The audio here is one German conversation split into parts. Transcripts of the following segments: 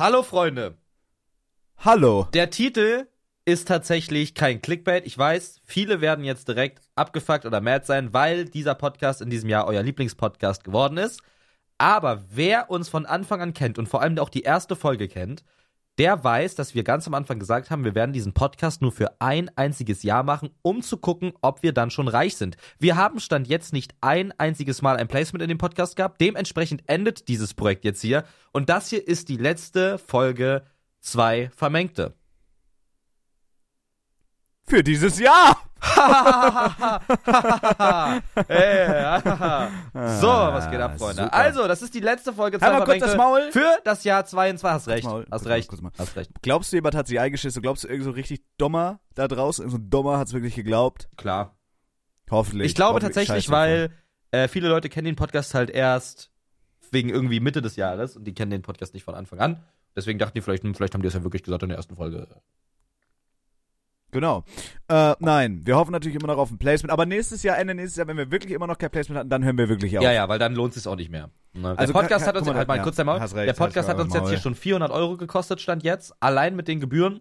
Hallo Freunde. Hallo. Der Titel ist tatsächlich kein Clickbait. Ich weiß, viele werden jetzt direkt abgefuckt oder mad sein, weil dieser Podcast in diesem Jahr euer Lieblingspodcast geworden ist. Aber wer uns von Anfang an kennt und vor allem auch die erste Folge kennt, der weiß, dass wir ganz am Anfang gesagt haben, wir werden diesen Podcast nur für ein einziges Jahr machen, um zu gucken, ob wir dann schon reich sind. Wir haben Stand jetzt nicht ein einziges Mal ein Placement in dem Podcast gehabt. Dementsprechend endet dieses Projekt jetzt hier. Und das hier ist die letzte Folge zwei Vermengte. Für dieses Jahr. hey, so, was geht ab, Freunde? super. Also, das ist die letzte Folge Halt mal kurz das Maul. für das Jahr 22. Hast recht, Maul. hast recht, hast recht. Glaubst du, jemand hat sich eingeschissen? Glaubst du, irgend so richtig dummer da draußen, irgend so ein dummer hat es wirklich geglaubt? Klar. Hoffentlich. Ich glaube Hoffentlich. tatsächlich, Scheiße, weil äh, viele Leute kennen den Podcast halt erst wegen irgendwie Mitte des Jahres und die kennen den Podcast nicht von Anfang an. Deswegen dachten die vielleicht, hm, vielleicht haben die das ja wirklich gesagt in der ersten Folge. Genau. Äh, nein, wir hoffen natürlich immer noch auf ein Placement. Aber nächstes Jahr, Ende nächstes Jahr, wenn wir wirklich immer noch kein Placement hatten, dann hören wir wirklich auf. Ja, ja, weil dann lohnt es sich auch nicht mehr. Ne? Also der Podcast kann- hat uns, mal, halt mal ja, kurz hast recht, der Podcast hat uns jetzt hier schon 400 Euro gekostet, stand jetzt, allein mit den Gebühren.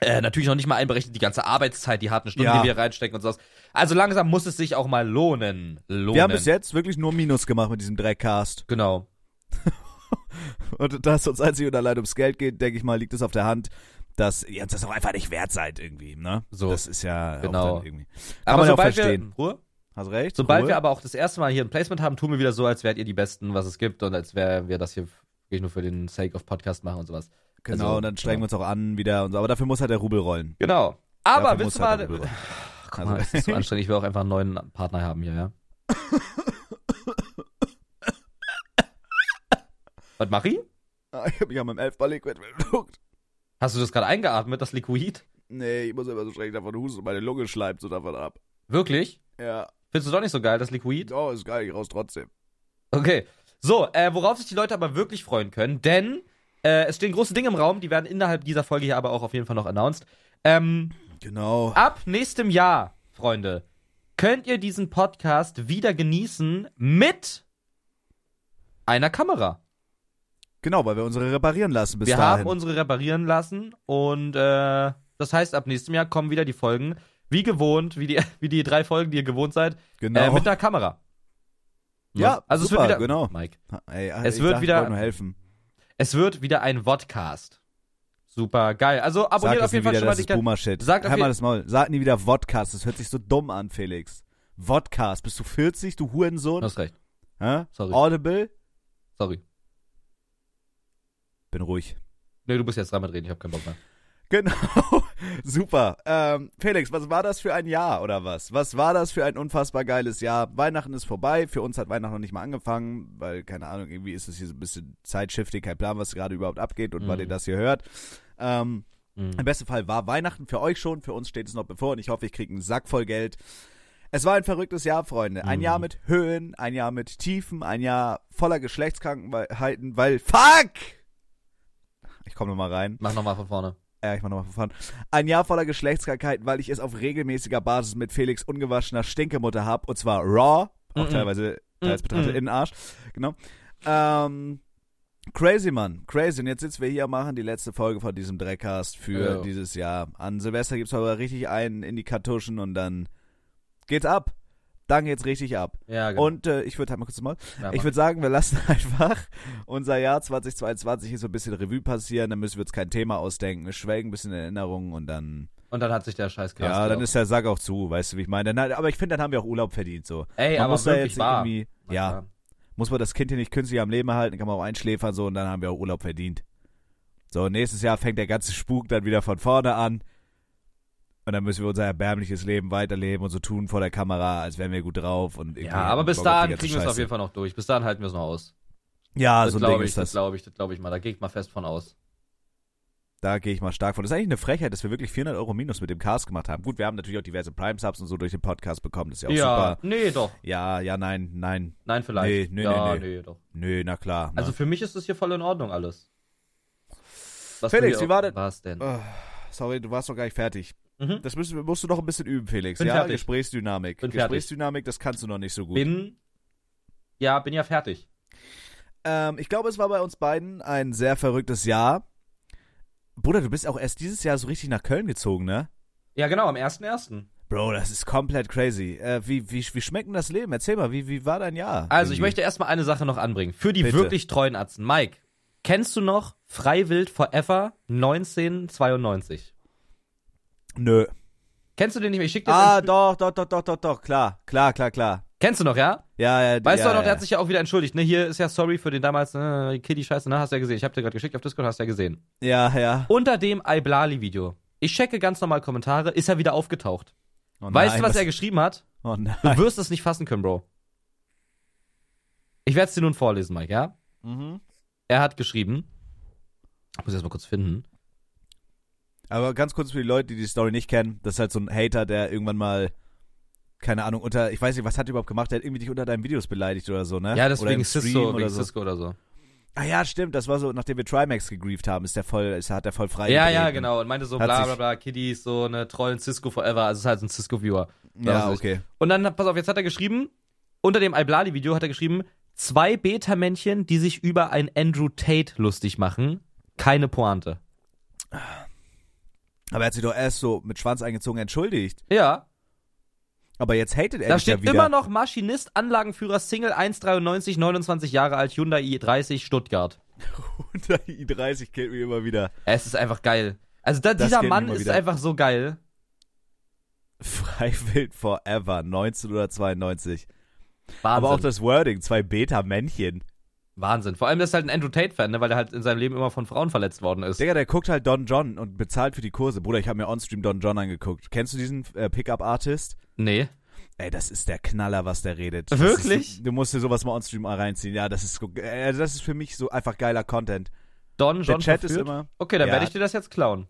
Äh, natürlich noch nicht mal einberechnet die ganze Arbeitszeit, die harten Stunden, Ja. die wir reinstecken und sowas. Also langsam muss es sich auch mal lohnen. lohnen. Wir haben bis jetzt wirklich nur Minus gemacht mit diesem Dreckcast. Genau. Und da es uns einzig und allein ums Geld geht, denke ich mal, liegt es auf der Hand, dass ihr uns das auch einfach nicht wert seid irgendwie, ne? So. Das ist ja Genau. irgendwie. Kann aber man ja auch sobald verstehen. wir Ruhe? Hast recht. Sobald Ruhe. wir aber auch das erste Mal hier ein Placement haben, tun wir wieder so, als wärt ihr die Besten, was es gibt und als wären wir das hier wirklich nur für den Sake of Podcast machen und sowas. Genau, also, und dann strengen wir uns auch an wieder und so. Aber dafür muss halt der Rubel rollen. Genau. Aber Dafür willst du mal. halt Rubel rollen. Guck mal, es ist so anstrengend. Ich will auch einfach einen neuen Partner haben hier, ja. Was mach ich? Ah, Ich hab mich an meinem Elfball-Liquid geguckt. Hast du das gerade eingeatmet, das Liquid? Nee, ich muss immer so schrecklich davon husten. Meine Lunge schleimt so davon ab. Wirklich? Ja. Findest du doch nicht so geil, das Liquid? Oh, ist geil, ich raus trotzdem. Okay. So, äh, worauf sich die Leute aber wirklich freuen können, denn äh, es stehen große Dinge im Raum, die werden innerhalb dieser Folge hier aber auch auf jeden Fall noch announced. Ähm, Genau. ab nächstem Jahr, Freunde, könnt ihr diesen Podcast wieder genießen mit einer Kamera. Genau, weil wir unsere reparieren lassen bis Wir dahin. haben unsere reparieren lassen und äh, das heißt, ab nächstem Jahr kommen wieder die Folgen, wie gewohnt, wie die, wie die drei Folgen, die ihr gewohnt seid, genau. äh, mit einer Kamera. Ja, also super, es wird wieder, genau. Mike, Ey, Es wird dachte, wieder- Ich wollte nur helfen. es wird wieder ein Vodcast. Super geil. Also Sag abonniert auf jeden Fall wieder, schon mal das die Boomer-Shit. Sagt auf Halt mal das Maul. Sag nie wieder Vodcast. Das hört sich so dumm an, Felix. Vodcast. Bist du 40, du Hurensohn? Du hast recht. Hä? Sorry. Audible? Sorry. Bin ruhig. Nee, du bist jetzt dran mit reden, ich hab keinen Bock mehr. Genau. Super. Ähm, Felix, was war das für ein Jahr oder was? Was war das für ein unfassbar geiles Jahr? Weihnachten ist vorbei. Für uns hat Weihnachten noch nicht mal angefangen, weil, keine Ahnung, irgendwie ist es hier so ein bisschen zeitshiftig, kein Plan, was gerade überhaupt abgeht und wann Mhm. ihr das hier hört. Ähm, Mhm. Im besten Fall war Weihnachten für euch schon, für uns steht es noch bevor und ich hoffe, ich kriege einen Sack voll Geld. Es war ein verrücktes Jahr, Freunde. Ein Mhm. Jahr mit Höhen, ein Jahr mit Tiefen, ein Jahr voller Geschlechtskrankheiten, weil Fuck! Ich komme nochmal rein. Mach nochmal von vorne. Ja, ich mach nochmal von vorne. Ein Jahr voller Geschlechtskrankheiten, weil ich es auf regelmäßiger Basis mit Felix ungewaschener Stinkemutter hab und zwar raw, auch Mhm. teilweise teils betrachtet Mhm. in den Arsch. Genau. Ähm, crazy, Mann. Crazy. Und jetzt sitzen wir hier und machen die letzte Folge von diesem Dreckcast für Ja. dieses Jahr. An Silvester gibt's aber richtig einen in die Kartuschen und dann geht's ab. Dann geht's richtig ab. Ja, genau. Und äh, ich würde halt mal kurz mal. ja, Ich würde sagen, wir lassen einfach unser Jahr 2022 hier so ein bisschen Revue passieren. Dann müssen wir uns kein Thema ausdenken. Wir schwelgen ein bisschen in Erinnerungen und dann. und dann hat sich der scheiß Cast ja, dann gelaufen. ist der Sack auch zu, weißt du, wie ich meine. Dann, aber ich finde, dann haben wir auch Urlaub verdient. So. Ey, Man aber muss da wirklich jetzt wahr. irgendwie. Ja, muss man das Kind hier nicht künstlich am Leben erhalten, kann man auch einschläfern so und dann haben wir auch Urlaub verdient. So, nächstes Jahr fängt der ganze Spuk dann wieder von vorne an. Und dann müssen wir unser erbärmliches Leben weiterleben und so tun vor der Kamera, als wären wir gut drauf. Und Ja, aber bis dahin kriegen wir es auf jeden Fall noch durch. Bis dahin halten wir es noch aus. Ja, das so ein Ding glaube ich, ist das das. glaube ich, das glaube ich mal. Da gehe ich mal fest von aus. Da gehe ich mal stark von. Das ist eigentlich eine Frechheit, dass wir wirklich 400 Euro minus mit dem Cast gemacht haben. Gut, wir haben natürlich auch diverse Prime-Subs und so durch den Podcast bekommen. Das ist ja auch ja, super. nee, doch. Ja, ja, nein, nein. Nein, vielleicht. Nee, nee, ja, nee, nee, doch. Nö, na klar. Also für mich ist das hier voll in Ordnung alles. Was Felix, wie war denn- Was denn? Oh, sorry, du warst noch gar nicht fertig. Mhm. Das müssen, musst du noch ein bisschen üben, Felix. Bin ja, fertig. Gesprächsdynamik. Bin fertig. Gesprächsdynamik, das kannst du noch nicht so gut. Bin. Ja, bin ja fertig. Ähm, ich glaube, es war bei uns beiden ein sehr verrücktes Jahr. Bruder, du bist auch erst dieses Jahr so richtig nach Köln gezogen, ne? Ja, genau, am 1.1. Bro, das ist komplett crazy. Äh, wie, wie, wie schmeckt denn das Leben? Erzähl mal, wie, wie war dein Jahr? Also, ich möchte erstmal eine Sache noch anbringen. Für die Bitte. wirklich treuen Atzen. Mike, kennst du noch Freiwild Forever 1992? Nö. Kennst du den nicht mehr? Ich schick dir Ah, doch, doch, doch, doch, doch, doch, klar, klar, klar, klar. Kennst du noch, ja? Ja, ja, Weißt ja, du auch noch, ja. der hat sich ja auch wieder entschuldigt. Ne, hier ist ja sorry für den damals äh, Kitty-Scheiße, ne? Hast du ja gesehen. Ich hab dir gerade geschickt auf Discord, hast du ja gesehen. Ja, ja. Unter dem Iblali-Video. Ich checke ganz normal Kommentare, ist er wieder aufgetaucht. Oh weißt nein, du, was er geschrieben hat? Oh nein. Du wirst es nicht fassen können, Bro. Ich werde es dir nun vorlesen, Mike, ja? Mhm. Er hat geschrieben. Ich muss erst mal kurz finden. Aber ganz kurz für die Leute, die die Story nicht kennen, das ist halt so ein Hater, der irgendwann mal, keine Ahnung, unter, ich weiß nicht, was hat er überhaupt gemacht, der hat irgendwie dich unter deinen Videos beleidigt oder so, ne? Ja, im Stream Cisco, oder wegen so. Cisco oder so. Ah ja, stimmt, das war so, nachdem wir Trimax gegrieft haben, ist der voll, ist, hat der voll frei Ja, ja, genau. Und meinte so bla bla bla, Kiddies, so eine trollen Cisco Forever. Also es ist halt so ein Cisco-Viewer. Ja, Das okay. Und dann, pass auf, jetzt hat er geschrieben, unter dem Iblali-Video hat er geschrieben, zwei Beta-Männchen, die sich über ein Andrew Tate lustig machen. Keine Pointe. Aber er hat sich doch erst so mit Schwanz eingezogen entschuldigt. Ja, Aber jetzt hatet er da steht ja wieder. immer noch Maschinist, Anlagenführer, Single 1,93, 29 Jahre alt, Hyundai i30, Stuttgart. Unter i30 killt mich immer wieder. Es ist einfach geil. Also da, dieser Mann ist wieder. einfach so geil. Freiwild Forever, 1992. Wahnsinn. Aber auch das Wording, zwei Beta-Männchen. Wahnsinn. Vor allem ist er halt ein Andrew Tate-Fan, ne, weil er halt in seinem Leben immer von Frauen verletzt worden ist. Digga, der guckt halt Don John und bezahlt für die Kurse. Bruder, ich habe mir onstream Don John angeguckt. Kennst du diesen äh, Pickup-Artist? Nee. Ey, das ist der Knaller, was der redet. Das Wirklich? Ist, du musst dir sowas mal onstream reinziehen. Ja, das ist, äh, das ist für mich so einfach geiler Content. Don John der Chat verführt? ist immer. Okay, dann Ja. werde ich dir das jetzt klauen.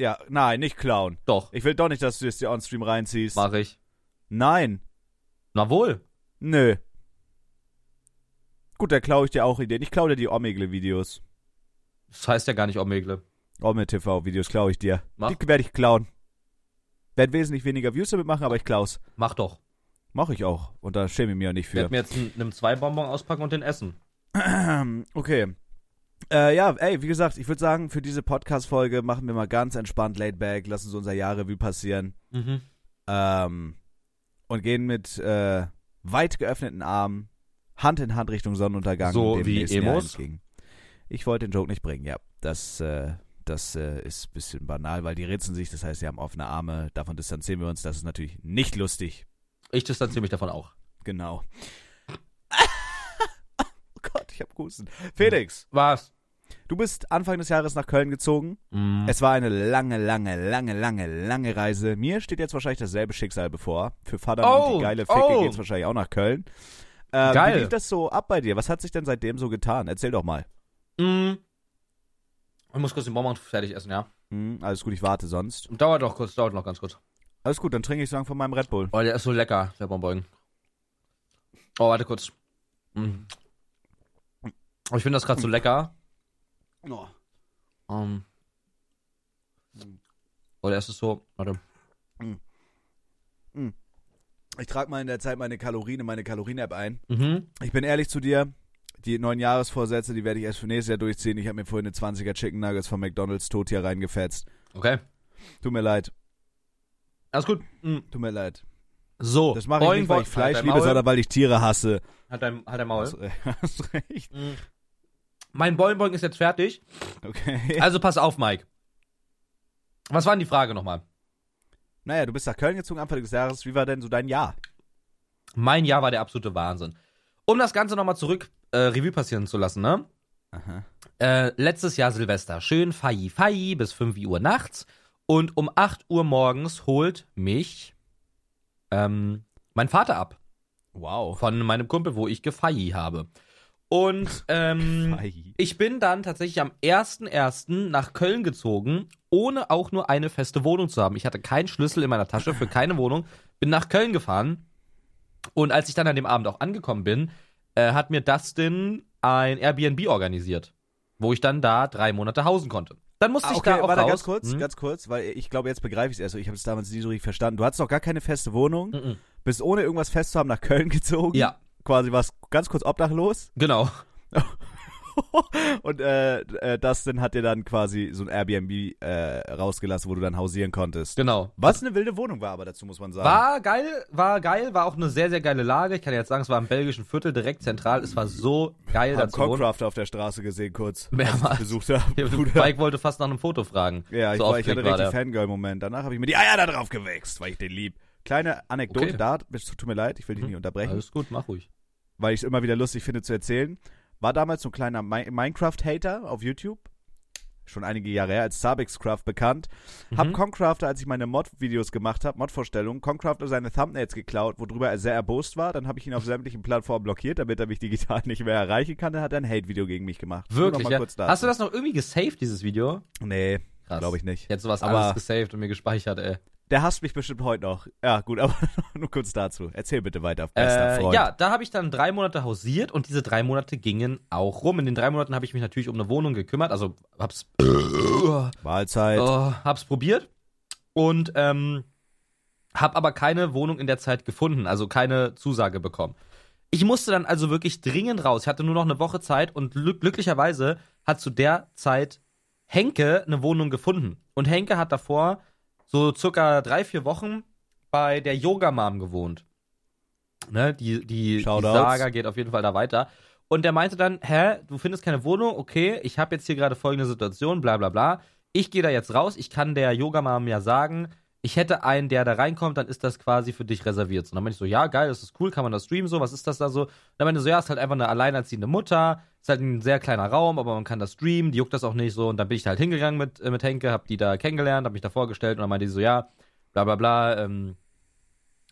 Ja, nein, nicht klauen. Doch, Ich will doch nicht, dass du es dir onstream reinziehst. mache ich. Nein. Na wohl. Nö. Gut, da klaue ich dir auch Ideen. Ich klaue dir die Omegle-Videos. Das heißt ja gar nicht Omegle. Omme-TV-Videos klaue ich dir. Mach. Die werde ich klauen. Werd wesentlich weniger Views damit machen, aber ich klau's. Mach doch. Mach ich auch. Und da schäme ich mich auch nicht Ich für. werde mir jetzt einen, einen zwei Bonbon auspacken und den essen. Okay. Äh, ja, ey, wie gesagt, ich würde sagen, für diese Podcast-Folge machen wir mal ganz entspannt laid back, lassen so unser Jahrrevue passieren Mhm. ähm, und gehen mit äh, weit geöffneten Armen Hand in Hand Richtung Sonnenuntergang. So dem wie Emos? Ich wollte den Joke nicht bringen, ja. Das, äh, das äh, ist ein bisschen banal, weil die ritzen sich, das heißt, sie haben offene Arme. Davon distanzieren wir uns. Das ist natürlich nicht lustig. Ich distanziere mich davon auch. Genau. oh Gott, ich hab Husten. Felix, Was? du bist Anfang des Jahres nach Köln gezogen. Mhm. Es war eine lange, lange, lange, lange, lange Reise. Mir steht jetzt wahrscheinlich dasselbe Schicksal bevor. Für Vater und Oh, die geile Ficke oh. geht's wahrscheinlich auch nach Köln. Äh, Geil. Wie lief das so ab bei dir? Was hat sich denn seitdem so getan? Erzähl doch mal. Mhm. Ich muss kurz den Bonbon fertig essen, ja? Hm, alles gut, ich warte sonst. Dauert doch kurz, dauert noch ganz kurz. Alles gut, dann trinke ich so lang von meinem Red Bull. Oh, der ist so lecker, der Bonbon. Oh, warte kurz. Mhm. Oh, ich finde das gerade so lecker. Oh. Ähm. Oh, der ist so. Warte. Ich trage mal in der Zeit meine Kalorien in meine Kalorien-App ein. Mhm. Ich bin ehrlich zu dir. Die neuen Jahresvorsätze, die werde ich erst für nächstes Jahr durchziehen. Ich habe mir vorhin eine 20er Chicken Nuggets von McDonalds tot hier reingefetzt. Okay. Tut mir leid. Alles gut. Mhm. Tut mir leid. So. Das mache ich nicht, weil ich Fleisch halt dein liebe, sondern weil ich Tiere hasse. Halt dein, halt dein Maul. Hast, hast recht. Mhm. Mein Boing Boing ist jetzt fertig. Okay. Also pass auf, Mike. Was war denn die Frage nochmal? Naja, du bist nach Köln gezogen Anfang des Jahres. Wie war denn so dein Jahr? Mein Jahr war der absolute Wahnsinn. Um das Ganze nochmal zurück äh, Revue passieren zu lassen, ne? Aha. Äh, letztes Jahr Silvester. Schön fei fei bis 5 Uhr nachts. Und um 8 Uhr morgens holt mich ähm, mein Vater ab. Wow. Von meinem Kumpel, wo ich gefei habe. Und ähm, ich bin dann tatsächlich am 1.1. nach Köln gezogen, ohne auch nur eine feste Wohnung zu haben. Ich hatte keinen Schlüssel in meiner Tasche für keine Wohnung, bin nach Köln gefahren. Und als ich dann an dem Abend auch angekommen bin, äh, hat mir Dustin ein Airbnb organisiert, wo ich dann da drei Monate hausen konnte. Dann musste Ah, ich okay, da auch warte raus. ganz kurz, Hm? ganz kurz, weil ich glaube, jetzt begreife ich es erst. Ich habe es damals nie so richtig verstanden. Du hattest noch gar keine feste Wohnung, Mhm. bist ohne irgendwas fest zu haben nach Köln gezogen. Ja, Quasi warst ganz kurz obdachlos. genau. und äh, äh, Dustin hat dir dann quasi so ein Airbnb äh, rausgelassen, wo du dann hausieren konntest. Genau. Was eine wilde Wohnung war, aber dazu muss man sagen. War geil, war geil, war auch eine sehr, sehr geile Lage. Ich kann jetzt sagen, es war im belgischen Viertel, direkt zentral. Es war so geil, hab. Cockcraft auf der Straße gesehen kurz, Mehrmals. besucht habe. Ja, Mike wollte fast nach einem Foto fragen. Ja, ich, so war, ich hatte richtig. Fangirl-Moment. Danach habe ich mir die Eier da drauf gewichst, weil ich den lieb. Kleine Anekdote Okay. da, tut mir leid, ich will dich Mhm. nicht unterbrechen, Alles gut, mach ruhig. Weil ich es immer wieder lustig finde zu erzählen. War damals so ein kleiner Mi Minecraft-Hater auf YouTube. Schon einige Jahre her, als Sabixcraft bekannt. Hab Mhm. Concrafter, als ich meine Mod-Videos gemacht habe, Mod-Vorstellungen, Concrafter seine Thumbnails geklaut, worüber er sehr erbost war. Dann habe ich ihn auf sämtlichen Plattformen blockiert, damit er mich digital nicht mehr erreichen kann. Dann hat er ein Hate-Video gegen mich gemacht. Wirklich, ja? Hast du das noch irgendwie gesaved, dieses Video? Nee, glaube ich nicht. Ich hätte sowas Aber- alles gesaved und mir gespeichert, ey. Der hasst mich bestimmt heute noch. Ja, gut, aber nur kurz dazu. Erzähl bitte weiter, bester Äh, Freund. ja, da habe ich dann drei Monate hausiert und diese drei Monate gingen auch rum. In den drei Monaten habe ich mich natürlich um eine Wohnung gekümmert, also hab's, Mahlzeit. oh, hab's probiert und ähm, hab aber keine Wohnung in der Zeit gefunden, also keine Zusage bekommen. Ich musste dann also wirklich dringend raus. Ich hatte nur noch eine Woche Zeit und glück glücklicherweise hat zu der Zeit Henke eine Wohnung gefunden. Und Henke hat davor so circa drei, vier Wochen bei der Yoga Mom gewohnt. Ne, die, die, die. Saga geht auf jeden Fall da weiter. Und der meinte dann, hä, du findest keine Wohnung? Okay, ich habe jetzt hier gerade folgende Situation, bla bla bla. Ich gehe da jetzt raus, ich kann der Yoga Mom ja sagen, ich hätte einen, der da reinkommt, dann ist das quasi für dich reserviert. Und dann meinte ich so, ja, geil, das ist cool, kann man das streamen so, was ist das da so? Und dann meinte er so, ja, ist halt einfach eine alleinerziehende Mutter, ist halt ein sehr kleiner Raum, aber man kann das streamen, die juckt das auch nicht so. Und dann bin ich da halt hingegangen mit, äh, mit Henke, hab die da kennengelernt, hab mich da vorgestellt und dann meinte die so, ja, bla bla bla, ähm,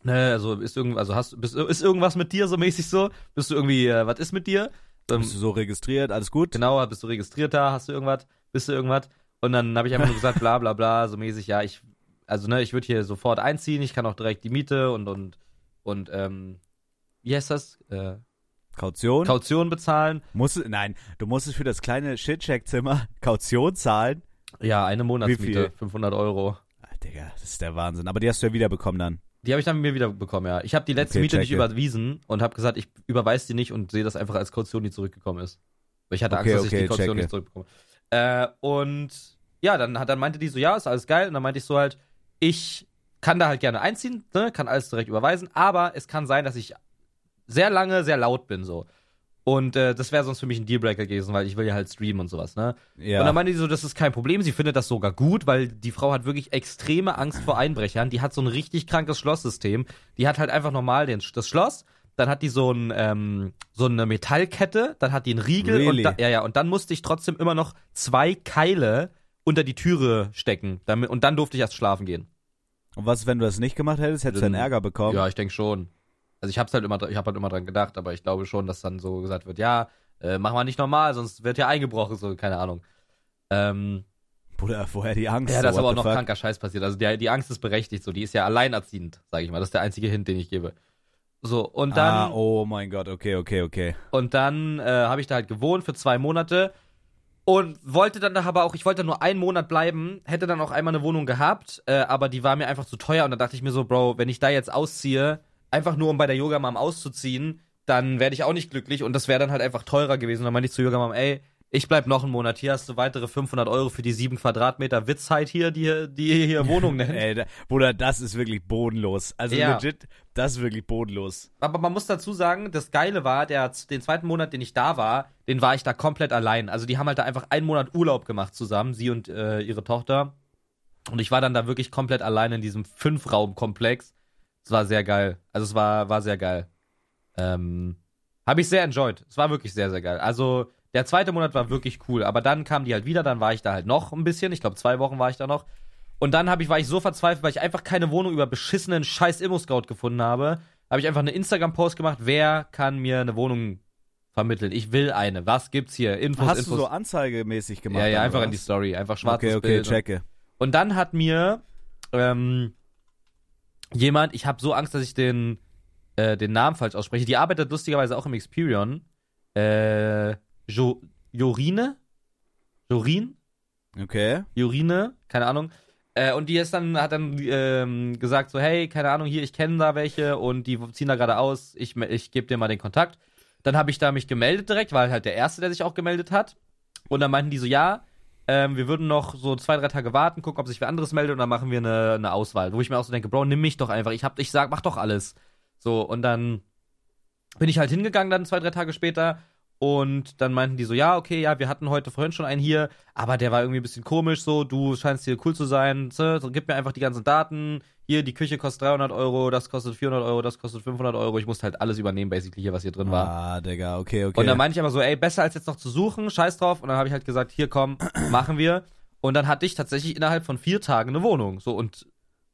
ne, also ist irgend, also hast bist, ist irgendwas mit dir so mäßig so? Bist du irgendwie, äh, was ist mit dir? Ähm, Bist du so registriert? Alles gut? Genau, bist du registriert da? Hast du irgendwas? Bist du irgendwas? Und dann habe ich einfach nur gesagt, bla bla bla, so mäßig, ja, ich, also ne, ich würde hier sofort einziehen, ich kann auch direkt die Miete und und und ähm, wie heißt das? Äh, Kaution? Kaution bezahlen. musst, du- nein, du musstest für das kleine Shit-Check-Zimmer Kaution zahlen. Ja, eine Monatsmiete, viel? 500 Euro. Ah, Digga, das ist der Wahnsinn. Aber die hast du ja wiederbekommen dann. Die habe ich dann mir wieder bekommen, ja. Ich habe die letzte Okay, Miete nicht checke. überwiesen und habe gesagt, ich überweise die nicht und sehe das einfach als Kaution, die zurückgekommen ist. Weil ich hatte Okay, Angst, dass ich okay, die Kaution nicht zurückbekomme. Äh, und ja, dann, dann meinte die so, ja, ist alles geil. Und dann meinte ich so halt, ich kann da halt gerne einziehen, ne, kann alles direkt überweisen, aber es kann sein, dass ich sehr lange sehr laut bin so. Und äh, das wäre sonst für mich ein Dealbreaker gewesen, weil ich will ja halt streamen und sowas, ne? Ja. Und dann meinte die so, das ist kein Problem, sie findet das sogar gut, weil die Frau hat wirklich extreme Angst vor Einbrechern. Die hat so ein richtig krankes Schlosssystem. Die hat halt einfach normal den, das Schloss, dann hat die so, ein, ähm, so eine Metallkette, dann hat die einen Riegel Really? und da, ja, ja, und dann musste ich trotzdem immer noch zwei Keile unter die Türe stecken. Damit, und dann durfte ich erst schlafen gehen. Und was, wenn du das nicht gemacht hättest? Hättest du Dann- Ärger bekommen? Ja, ich denke schon. Also ich hab's halt immer, ich hab halt immer dran gedacht, aber ich glaube schon, dass dann so gesagt wird, ja, äh, mach mal nicht normal, sonst wird ja eingebrochen, so, keine Ahnung. Ähm, Bruder, woher die Angst? Ja, so, da ist aber auch noch fuck? kranker Scheiß passiert. Also die, die Angst ist berechtigt, so. Die ist ja alleinerziehend, sage ich mal. Das ist der einzige Hint, den ich gebe. So, und dann, ah, oh mein Gott, okay, okay, okay. und dann äh, habe ich da halt gewohnt für zwei Monate und wollte dann da aber auch, ich wollte nur einen Monat bleiben, hätte dann auch einmal eine Wohnung gehabt, äh, aber die war mir einfach zu teuer und da dachte ich mir so, Bro, wenn ich da jetzt ausziehe, einfach nur um bei der Yoga Mom auszuziehen, dann werde ich auch nicht glücklich und das wäre dann halt einfach teurer gewesen. Und dann meinte ich zu Yoga Mom, ey, ich bleib noch einen Monat. Hier hast du weitere 500 Euro für die sieben Quadratmeter Witzheit hier, die, die ihr hier Wohnung nennt. Ey, da, Bruder, das ist wirklich bodenlos. Also Ja. legit, das ist wirklich bodenlos. Aber man muss dazu sagen, das Geile war, der, den zweiten Monat, den ich da war, den war ich da komplett allein. Also die haben halt da einfach einen Monat Urlaub gemacht zusammen, sie und äh, ihre Tochter. Und ich war dann da wirklich komplett allein in diesem Fünf-Raum-Komplex. Es war sehr geil. Also es war, war sehr geil. Ähm, Habe ich sehr enjoyed. Es war wirklich sehr, sehr geil. Also der zweite Monat war wirklich cool. Aber dann kamen die halt wieder, dann war ich da halt noch ein bisschen. Ich glaube, zwei Wochen war ich da noch. Und dann hab ich, war ich so verzweifelt, weil ich einfach keine Wohnung über beschissenen scheiß Immo-Scout gefunden habe. Habe ich einfach eine Instagram-Post gemacht, wer kann mir eine Wohnung vermitteln? Ich will eine. Was gibt's hier? Infos, Hast Infos. du so anzeigemäßig gemacht? ja, ja, einfach in die? Story. Einfach schwarzes Okay, okay, Bild. checke. Und dann hat mir ähm, jemand, ich habe so Angst, dass ich den, äh, den Namen falsch ausspreche. Die arbeitet lustigerweise auch im Experion. Äh, jo Jorine? Jorin? Okay. Jorine? Keine Ahnung. Äh, und die ist dann, hat dann ähm, gesagt so, hey, keine Ahnung, hier, ich kenne da welche und die ziehen da gerade aus, ich, ich gebe dir mal den Kontakt. dann habe ich da mich gemeldet direkt, war halt der Erste, der sich auch gemeldet hat. Und dann meinten die so, ja, ähm, wir würden noch so zwei, drei Tage warten, gucken, ob sich wer anderes meldet und dann machen wir eine, eine Auswahl. Wo ich mir auch so denke, Bro, nimm mich doch einfach. Ich hab, ich sag, mach doch alles. So, und dann bin ich halt hingegangen dann zwei, drei Tage später und dann meinten die so, ja, okay, ja, wir hatten heute vorhin schon einen hier, aber der war irgendwie ein bisschen komisch so, du scheinst hier cool zu sein, so, gib mir einfach die ganzen Daten, hier, die Küche kostet 300 Euro, das kostet 400 Euro, das kostet 500 Euro, ich musste halt alles übernehmen, basically hier, was hier drin war. Ah, Digga, okay, okay. Und dann meinte ich aber so, ey, besser als jetzt noch zu suchen, scheiß drauf. Und dann habe ich halt gesagt, hier komm, machen wir. Und dann hatte ich tatsächlich innerhalb von vier Tagen eine Wohnung. So und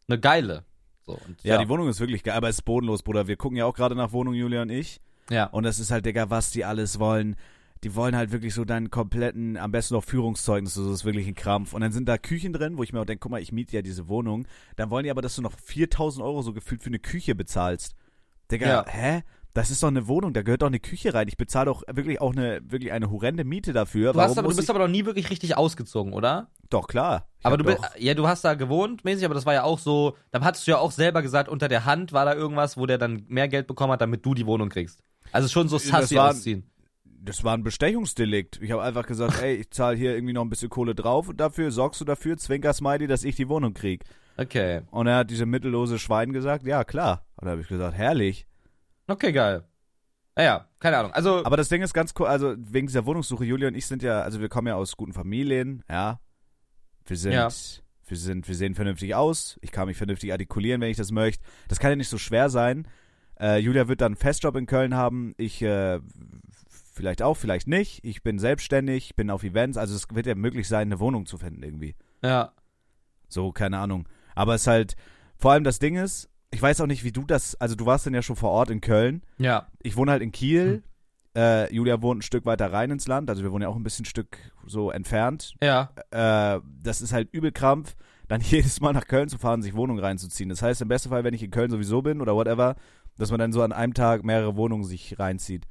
eine geile. So, und, ja, die Wohnung ist wirklich geil, aber es ist bodenlos, Bruder. Wir gucken ja auch gerade nach Wohnung, Julia und ich. Ja. Und das ist halt, Digga, was die alles wollen. Die wollen halt wirklich so deinen kompletten, am besten noch Führungszeugnis, so, das ist wirklich ein Krampf. Und dann sind da Küchen drin, wo ich mir auch denke, guck mal, ich miete ja diese Wohnung. Dann wollen die aber, dass du noch 4000 Euro so gefühlt für eine Küche bezahlst. Digga, Ja. hä? Das ist doch eine Wohnung, da gehört doch eine Küche rein. Ich bezahle doch wirklich auch eine, wirklich eine horrende Miete dafür. Du, hast aber, du bist ich, aber noch nie wirklich richtig ausgezogen, oder? Doch, klar. Ich aber du bist, ja, du hast da gewohnt, mäßig, aber das war ja auch so, da hattest du ja auch selber gesagt, unter der Hand war da irgendwas, wo der dann mehr Geld bekommen hat, damit du die Wohnung kriegst. Also schon so sassy ausziehen. Das war ein Bestechungsdelikt. Ich habe einfach gesagt, ey, ich zahle hier irgendwie noch ein bisschen Kohle drauf und dafür sorgst du dafür, Zwinker Smiley, dass ich die Wohnung krieg. Okay. Und er hat diese mittellose Schwein gesagt, ja, klar. Und da habe ich gesagt, herrlich. Okay, geil. Naja, keine Ahnung. Also, Aber das Ding ist ganz cool, also wegen dieser Wohnungssuche, Julia und ich sind ja, also wir kommen ja aus guten Familien, ja. Wir sind, Ja. wir sind, wir sehen vernünftig aus. Ich kann mich vernünftig artikulieren, wenn ich das möchte. Das kann ja nicht so schwer sein. Äh, Julia wird dann einen Festjob in Köln haben. Ich äh, vielleicht auch, vielleicht nicht. Ich bin selbstständig, bin auf Events. Also es wird ja möglich sein, eine Wohnung zu finden irgendwie. ja. So, keine Ahnung. Aber es ist halt, vor allem das Ding ist, ich weiß auch nicht, wie du das, also du warst dann ja schon vor Ort in Köln. Ja. Ich wohne halt in Kiel. Hm. Äh, Julia wohnt ein Stück weiter rein ins Land, also wir wohnen ja auch ein bisschen Stück so entfernt. Ja. Äh, das ist halt übel Krampf, dann jedes Mal nach Köln zu fahren, sich Wohnungen reinzuziehen. Das heißt, im besten Fall, wenn ich in Köln sowieso bin oder whatever, dass man dann so an einem Tag mehrere Wohnungen sich reinzieht.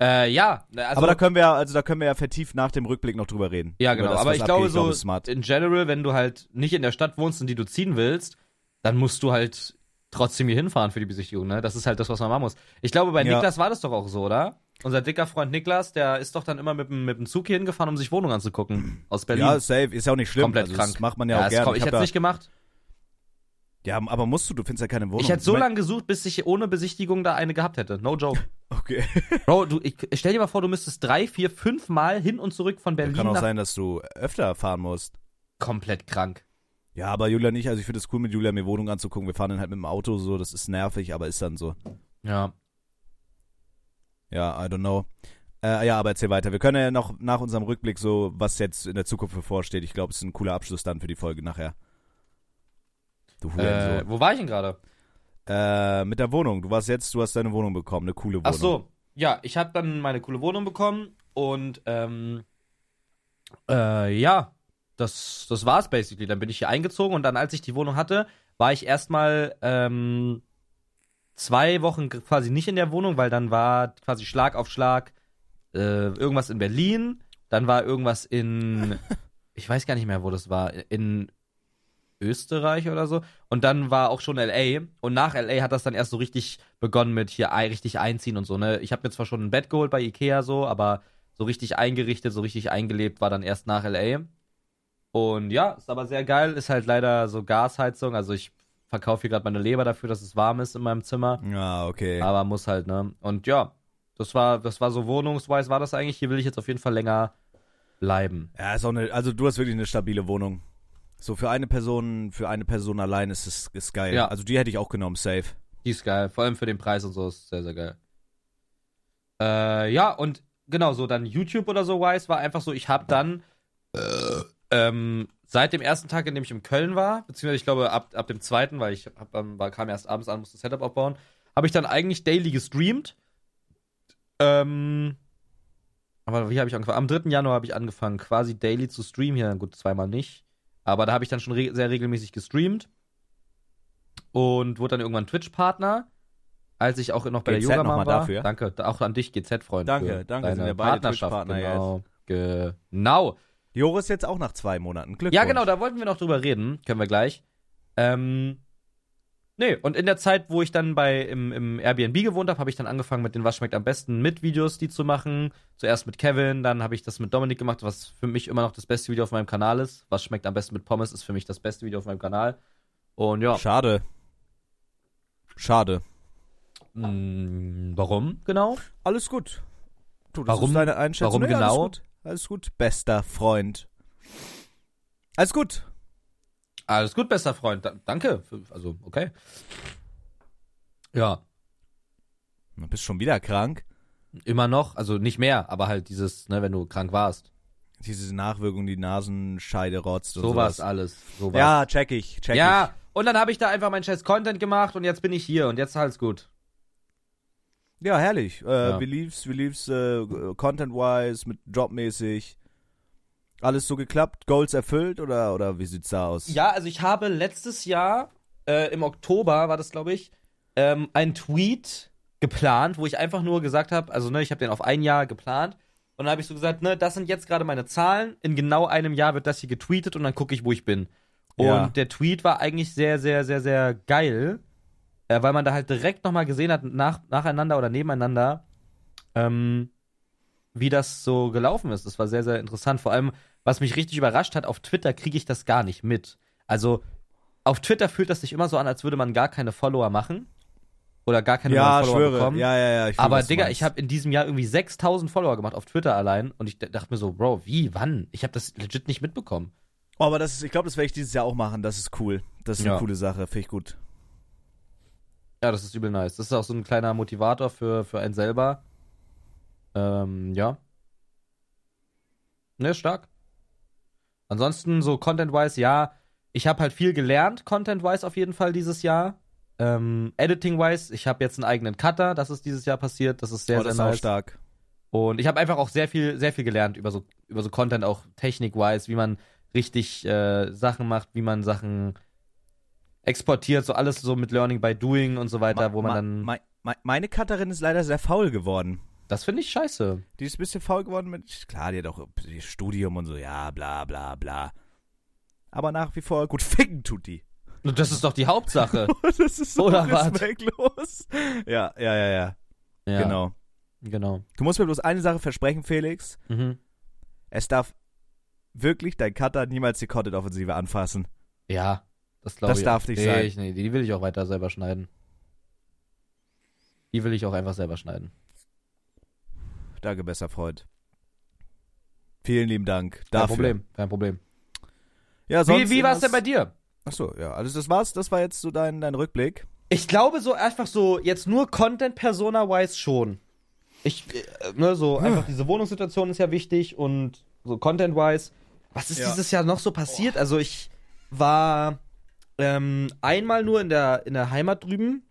Äh, ja. Also, aber da können wir ja, also da können wir ja vertieft nach dem Rückblick noch drüber reden. Ja, genau. das, aber ich glaube so, in general, wenn du halt nicht in der Stadt wohnst, in die du ziehen willst, dann musst du halt trotzdem hier hinfahren für die Besichtigung, ne? Das ist halt das, was man machen muss. Ich glaube, bei Ja. Niklas war das doch auch so, oder? Unser dicker Freund Niklas, der ist doch dann immer mit, dem- mit dem Zug hier hingefahren, um sich Wohnungen anzugucken. Aus Berlin. Ja, safe, ist ja auch nicht schlimm. Komplett also, krank. Das macht man ja, auch ist gerne. ich hab hätte da- nicht gemacht. Ja, aber musst du, du findest ja keine Wohnung. Ich hätte so lange gesucht, bis ich ohne Besichtigung da eine gehabt hätte. No joke. Okay. Bro, du, ich, stell dir mal vor, du müsstest drei, vier, fünf Mal hin und zurück von Berlin Kann auch nach sein, dass du öfter fahren musst. komplett krank. Ja, aber Julia nicht. Also ich finde es cool, mit Julia mir Wohnung anzugucken. Wir fahren dann halt mit dem Auto so. Das ist nervig, aber ist dann so. Ja. Ja, I don't know. Äh, ja, aber erzähl weiter. Wir können ja noch nach unserem Rückblick so, was jetzt in der Zukunft bevorsteht. Ich glaube, es ist ein cooler Abschluss dann für die Folge nachher. Du Äh, wo war ich denn gerade? Äh, mit der Wohnung. Du warst jetzt, du hast deine Wohnung bekommen, eine coole Wohnung. Ach so, ja, ich habe dann meine coole Wohnung bekommen und ähm, äh, ja, das, das war's basically. Dann bin ich hier eingezogen und dann, als ich die Wohnung hatte, war ich erstmal ähm, zwei Wochen quasi nicht in der Wohnung, weil dann war quasi Schlag auf Schlag äh, irgendwas in Berlin, dann war irgendwas in, ich weiß gar nicht mehr, wo das war, in Österreich oder so. Und dann war auch schon LA. Und nach LA hat das dann erst so richtig begonnen mit hier richtig einziehen und so, ne? Ich habe mir zwar schon ein Bett geholt bei Ikea so, aber so richtig eingerichtet, so richtig eingelebt war dann erst nach LA. Und ja, ist aber sehr geil. Ist halt leider so Gasheizung. Also ich verkaufe hier gerade meine Leber dafür, dass es warm ist in meinem Zimmer. Ja, okay. Aber muss halt, ne? Und ja, das war, das war so wohnungsweise war das eigentlich. Hier will ich jetzt auf jeden Fall länger bleiben. Ja, ist auch eine, also du hast wirklich eine stabile Wohnung. So für eine Person, für eine Person allein ist es ist geil. Ja. Also die hätte ich auch genommen, safe. Die ist geil. Vor allem für den Preis und so ist sehr, sehr geil. Äh, ja, und genau so, dann YouTube oder so wise war einfach so, ich habe dann ähm, seit dem ersten Tag, in dem ich in Köln war, beziehungsweise ich glaube ab, ab dem zweiten, weil ich hab, war, kam erst abends an, musste das Setup aufbauen, habe ich dann eigentlich daily gestreamt. Ähm, aber wie habe ich angefangen? Am 3. Januar habe ich angefangen, quasi daily zu streamen. Hier, gut, zweimal nicht. Aber da habe ich dann schon re sehr regelmäßig gestreamt. Und wurde dann irgendwann Twitch-Partner. Als ich auch noch bei GZ der Yoga mal war. dafür. Danke, da- auch an dich, GZ-Freund. Danke, danke, Deine sind wir beide Partnerschaft, Twitch-Partner genau. Genau. Joris jetzt auch nach zwei Monaten. Glückwunsch. Ja, genau, da wollten wir noch drüber reden. Können wir gleich. Ähm, Nee, und in der Zeit, wo ich dann bei im, im Airbnb gewohnt habe, habe ich dann angefangen mit den Was schmeckt am besten mit Videos, die zu machen. Zuerst mit Kevin, dann habe ich das mit Dominik gemacht, was für mich immer noch das beste Video auf meinem Kanal ist. Was schmeckt am besten mit Pommes ist für mich das beste Video auf meinem Kanal. Und ja. Schade. Schade. Mh, warum genau? Alles gut. Du, das Warum- ist deine Einschätzung. warum Nee, genau? Alles gut. alles gut. Bester Freund. Alles gut. Alles gut, bester Freund. Da, danke. Für- Also, okay. Ja, Du bist schon wieder krank. immer noch. Also nicht mehr, aber halt dieses, ne, wenn du krank warst. Diese Nachwirkung, die Nasenscheide rotzt und So sowas. war's alles. So war's. Ja, check ich, check ja, und dann habe ich da einfach meinen scheiß Content gemacht und jetzt bin ich hier und jetzt alles gut. ich. Ja, herrlich. Äh, Ja. Wie lief's, wie lief's äh, content-wise, mit jobmäßig? Alles so geklappt? Goals erfüllt oder, oder wie sieht's da aus? Ja, also ich habe letztes Jahr, äh, im Oktober war das, glaube ich, ähm, einen Tweet geplant, wo ich einfach nur gesagt habe, also ne, ich habe den auf ein Jahr geplant und dann habe ich so gesagt, ne, das sind jetzt gerade meine Zahlen, in genau einem Jahr wird das hier getweetet und dann gucke ich, wo ich bin. Und Ja. der Tweet war eigentlich sehr, sehr, sehr, sehr geil, äh, weil man da halt direkt nochmal gesehen hat, nach, nacheinander oder nebeneinander, ähm, wie das so gelaufen ist. Das war sehr, sehr interessant. Vor allem, was mich richtig überrascht hat, auf Twitter kriege ich das gar nicht mit. Also, auf Twitter fühlt das sich immer so an, als würde man gar keine Follower machen. Oder gar keine ja Follower schwöre. bekommen. Ja, ja, ja. Ich Aber Digga, ich habe in diesem Jahr irgendwie 6000 Follower gemacht auf Twitter allein und ich dachte mir so, Bro, wie, wann? Ich habe das legit nicht mitbekommen. Oh, aber das ist, ich glaube, das werde ich dieses Jahr auch machen. Das ist cool. Das ist eine Ja. coole Sache. Finde ich gut. Ja, das ist übel nice. Das ist auch so ein kleiner Motivator für, für einen selber. Ähm, ja. Ne, stark. Ansonsten so Content-wise, ja, ich habe halt viel gelernt, Content-wise auf jeden Fall dieses Jahr. Ähm, Editing-wise, ich habe jetzt einen eigenen Cutter, das ist dieses Jahr passiert, das ist sehr, oh, das sehr ist nice. stark. Und ich habe einfach auch sehr viel, sehr viel gelernt über so, über so Content, auch technik-wise, wie man richtig äh, Sachen macht, wie man Sachen exportiert, so alles so mit Learning by Doing und so weiter, wo man Ma- dann. mei- mei- meine Cutterin ist leider sehr faul geworden. Das finde ich scheiße. Die ist ein bisschen faul geworden mit, klar, die hat auch Studium und so, ja, bla, bla, bla. Aber nach wie vor gut ficken tut die. Das ist doch die Hauptsache. das ist so Oder respektlos. Ja, ja, ja, ja, ja, genau. Genau. Du musst mir bloß eine Sache versprechen, Felix. Mhm. Es darf wirklich dein Cutter niemals die Content-Offensive anfassen. Ja, das glaube Das ich. darf auch. nicht nee, sein. Ich, nee, die will ich auch weiter selber schneiden. Die will ich auch einfach selber schneiden. Danke, besser Freund. Vielen lieben Dank Kein dafür. Problem, kein Problem. Ja, sonst Wie, wie war es denn bei dir? Achso, ja, also das war's. Das war jetzt so dein, dein Rückblick. Ich glaube so einfach so, jetzt nur Content-Persona-wise schon. Ich, äh, ne, so einfach diese Wohnungssituation ist ja wichtig und so Content-wise. Was ist Ja. dieses Jahr noch so passiert? Also ich war ähm, einmal nur in der, in der Heimat drüben,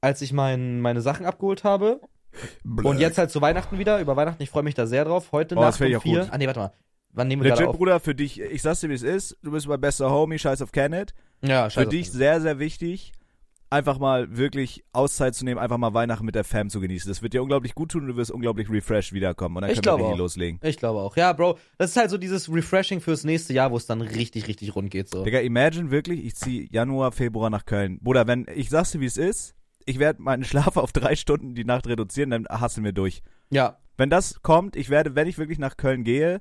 als ich mein, meine Sachen abgeholt habe. Und jetzt halt zu Weihnachten wieder. Über Weihnachten, ich freue mich da sehr drauf. Heute Oh, Nacht um vier. Ah nee, warte mal. Wann nehmen wir Legit, auf? Bruder, für dich, ich sag's dir, wie es ist. Du bist mein bester Homie, scheiß auf Kenneth. Ja, Für scheiße. dich sehr, sehr wichtig, einfach mal wirklich Auszeit zu nehmen, einfach mal Weihnachten mit der Fam zu genießen. Das wird dir unglaublich gut tun und du wirst unglaublich refreshed wiederkommen. Und dann Ich können wir richtig auch. loslegen. Ich glaube auch. Ja, Bro, das ist halt so dieses Refreshing fürs nächste Jahr, wo es dann richtig, richtig rund geht. So. Digga, imagine wirklich, ich zieh Januar, Februar nach Köln. Bruder, wenn, ich sag's dir, wie es ist, ich werde meinen Schlaf auf drei Stunden die Nacht reduzieren, dann hasseln wir durch. Ja, Wenn das kommt, ich werde, wenn ich wirklich nach Köln gehe,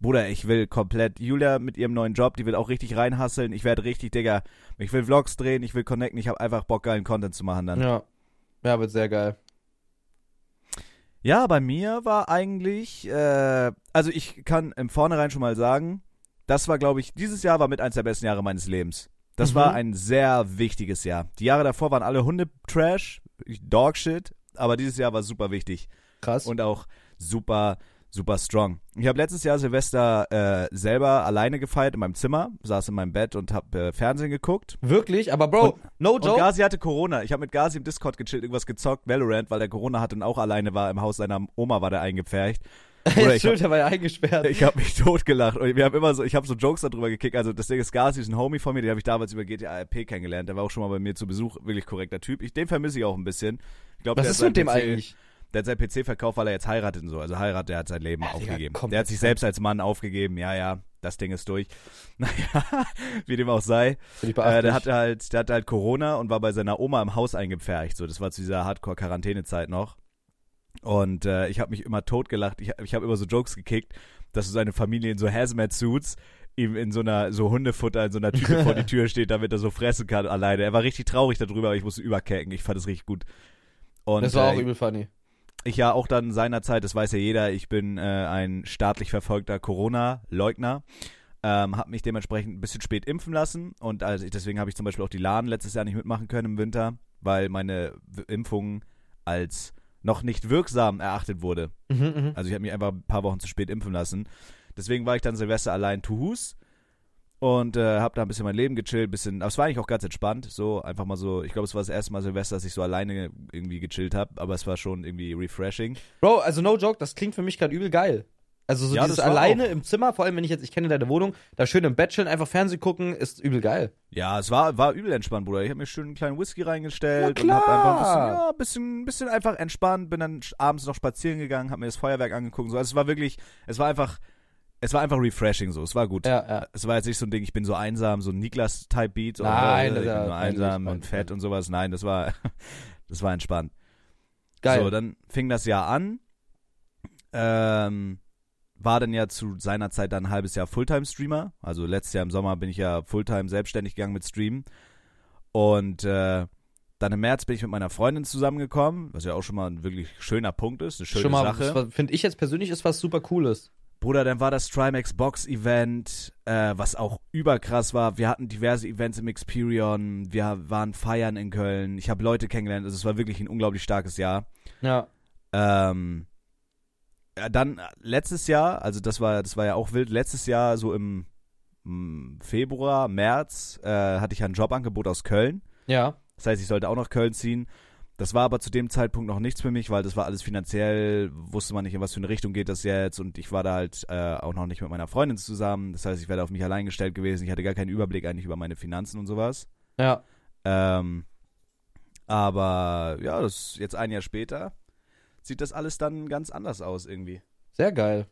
Bruder, ich will komplett, Julia mit ihrem neuen Job, die will auch richtig reinhasseln. Ich werde richtig, Digga, ich will Vlogs drehen, ich will connecten, ich habe einfach Bock, geilen Content zu machen dann. ja. Ja, wird sehr geil. Ja, bei mir war eigentlich, äh, also ich kann im Vornherein schon mal sagen, das war, glaube ich, dieses Jahr war mit eins der besten Jahre meines Lebens. Das Mhm. war ein sehr wichtiges Jahr. Die Jahre davor waren alle Hunde-Trash, Dogshit, aber dieses Jahr war super wichtig Krass. und auch super, super strong. Ich habe letztes Jahr Silvester äh, selber alleine gefeiert in meinem Zimmer, saß in meinem Bett und habe äh, Fernsehen geguckt. Wirklich? Aber Bro, no Und joke. Gazi hatte Corona. Ich habe mit Gazi im Discord gechillt, irgendwas gezockt, Valorant, weil der Corona hatte und auch alleine war. Im Haus seiner Oma war der eingepfercht. Ja, ich stimmt, der war ja eingesperrt. Ich habe mich totgelacht und wir haben immer so, ich habe so Jokes darüber gekickt. Also das Ding ist, ist ein Homie von mir, den habe ich damals über GTA RP kennengelernt. Der war auch schon mal bei mir zu Besuch, wirklich korrekter Typ. Ich, den vermisse ich auch ein bisschen. Ich glaub, Was der ist hat mit dem PC eigentlich? Der hat seinen PC verkauft, weil er jetzt heiratet und so. Also heiratet, der hat sein Leben Ja, Digga, aufgegeben. komplett Der hat sich selbst als Mann aufgegeben, ja, ja. das Ding ist durch. Naja, wie dem auch sei. Äh, der hatte halt, der hatte halt Corona und war bei seiner Oma im Haus eingepfercht. So, das war zu dieser Hardcore-Quarantänezeit noch. Und äh, ich habe mich immer totgelacht. Ich, ich habe immer so Jokes gekickt, dass so seine Familie in so Hazmat-Suits ihm in so einer, so Hundefutter in so einer Tüte vor die Tür steht, damit er so fressen kann alleine. Er war richtig traurig darüber, aber ich musste überkecken. Ich fand es richtig gut. Und, das war auch äh, übel funny. ich ja auch dann seinerzeit, das weiß ja jeder, ich bin äh, ein staatlich verfolgter Corona-Leugner. Ähm, habe mich dementsprechend ein bisschen spät impfen lassen und also ich, deswegen habe ich zum Beispiel auch die LAN letztes Jahr nicht mitmachen können im Winter, weil meine Impfung als noch nicht wirksam erachtet wurde. Mhm, mhm. Also ich habe mich einfach ein paar Wochen zu spät impfen lassen. Deswegen war ich dann Silvester allein zu Hus und äh, habe da ein bisschen mein Leben gechillt, bisschen, aber es war eigentlich auch ganz entspannt, so einfach mal so, ich glaube, es war das erste Mal Silvester, dass ich so alleine irgendwie gechillt habe, aber es war schon irgendwie refreshing. Bro, also no joke, das klingt für mich gerade übel geil. Also so Ja, dieses alleine auch- im Zimmer, vor allem wenn ich jetzt, ich kenne deine Wohnung, da schön im Bett chillen, einfach Fernsehen gucken, ist übel geil. Ja, es war, war übel entspannt, Bruder. Ich habe mir schön einen kleinen Whisky reingestellt Ja, und hab einfach ein bisschen, ja, bisschen, bisschen einfach entspannt, bin dann abends noch spazieren gegangen, habe mir das Feuerwerk angeguckt. So. Also es war wirklich, es war einfach, es war einfach refreshing so. Es war gut. Ja, ja. Es war jetzt nicht so ein Ding, ich bin so einsam, so ein Niklas-Type-Beat. so, Nein, äh, ich bin eigentlich einsam und fett und sowas. Nein, das war, das war entspannt. Geil. So, dann fing das Jahr an. Ähm, war dann ja zu seiner Zeit dann ein halbes Jahr Fulltime-Streamer. Also letztes Jahr im Sommer bin ich ja Fulltime selbstständig gegangen mit Streamen. Und äh, dann im März bin ich mit meiner Freundin zusammengekommen, was ja auch schon mal ein wirklich schöner Punkt ist, eine schöne Schon mal, Sache. finde ich jetzt persönlich ist was super cooles. Bruder, dann war das Trimax Box Event, äh, was auch überkrass war. Wir hatten diverse Events im Experion, wir waren feiern in Köln. Ich habe Leute kennengelernt, also es war wirklich ein unglaublich starkes Jahr. Ja. Ähm, dann äh, letztes Jahr, also das war, das war ja auch wild. Letztes Jahr, so im, im Februar, März, äh, hatte ich ein Jobangebot aus Köln. Ja. Das heißt, ich sollte auch nach Köln ziehen. Das war aber zu dem Zeitpunkt noch nichts für mich, weil das war alles finanziell, wusste man nicht, in was für eine Richtung geht das jetzt und ich war da halt äh, auch noch nicht mit meiner Freundin zusammen. Das heißt, ich wäre da auf mich allein gestellt gewesen. Ich hatte gar keinen Überblick eigentlich über meine Finanzen und sowas. Ja. Ähm, aber ja, das ist jetzt ein Jahr später sieht das alles dann ganz anders aus irgendwie. Sehr geil.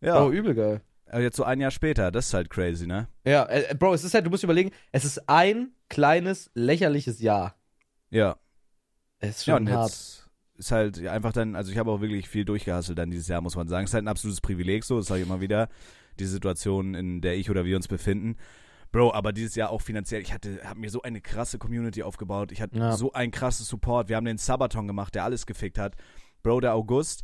Ja, Bro, übel geil. aber jetzt so ein Jahr später, das ist halt crazy, ne? Ja, äh, Bro, es ist halt, du musst überlegen, es ist ein kleines, lächerliches Jahr. Ja. Es ist Ja, schon und hart. jetzt ist halt ja, einfach dann, also ich habe auch wirklich viel durchgehasselt dann dieses Jahr, muss man sagen. Es ist halt ein absolutes Privileg so, das sage ich immer wieder, die Situation, in der ich oder wir uns befinden. Bro, aber dieses Jahr auch finanziell, ich hatte, habe mir so eine krasse Community aufgebaut, ich hatte Ja. so einen krasses Support, wir haben den Sabaton gemacht, der alles gefickt hat. Bro, der August,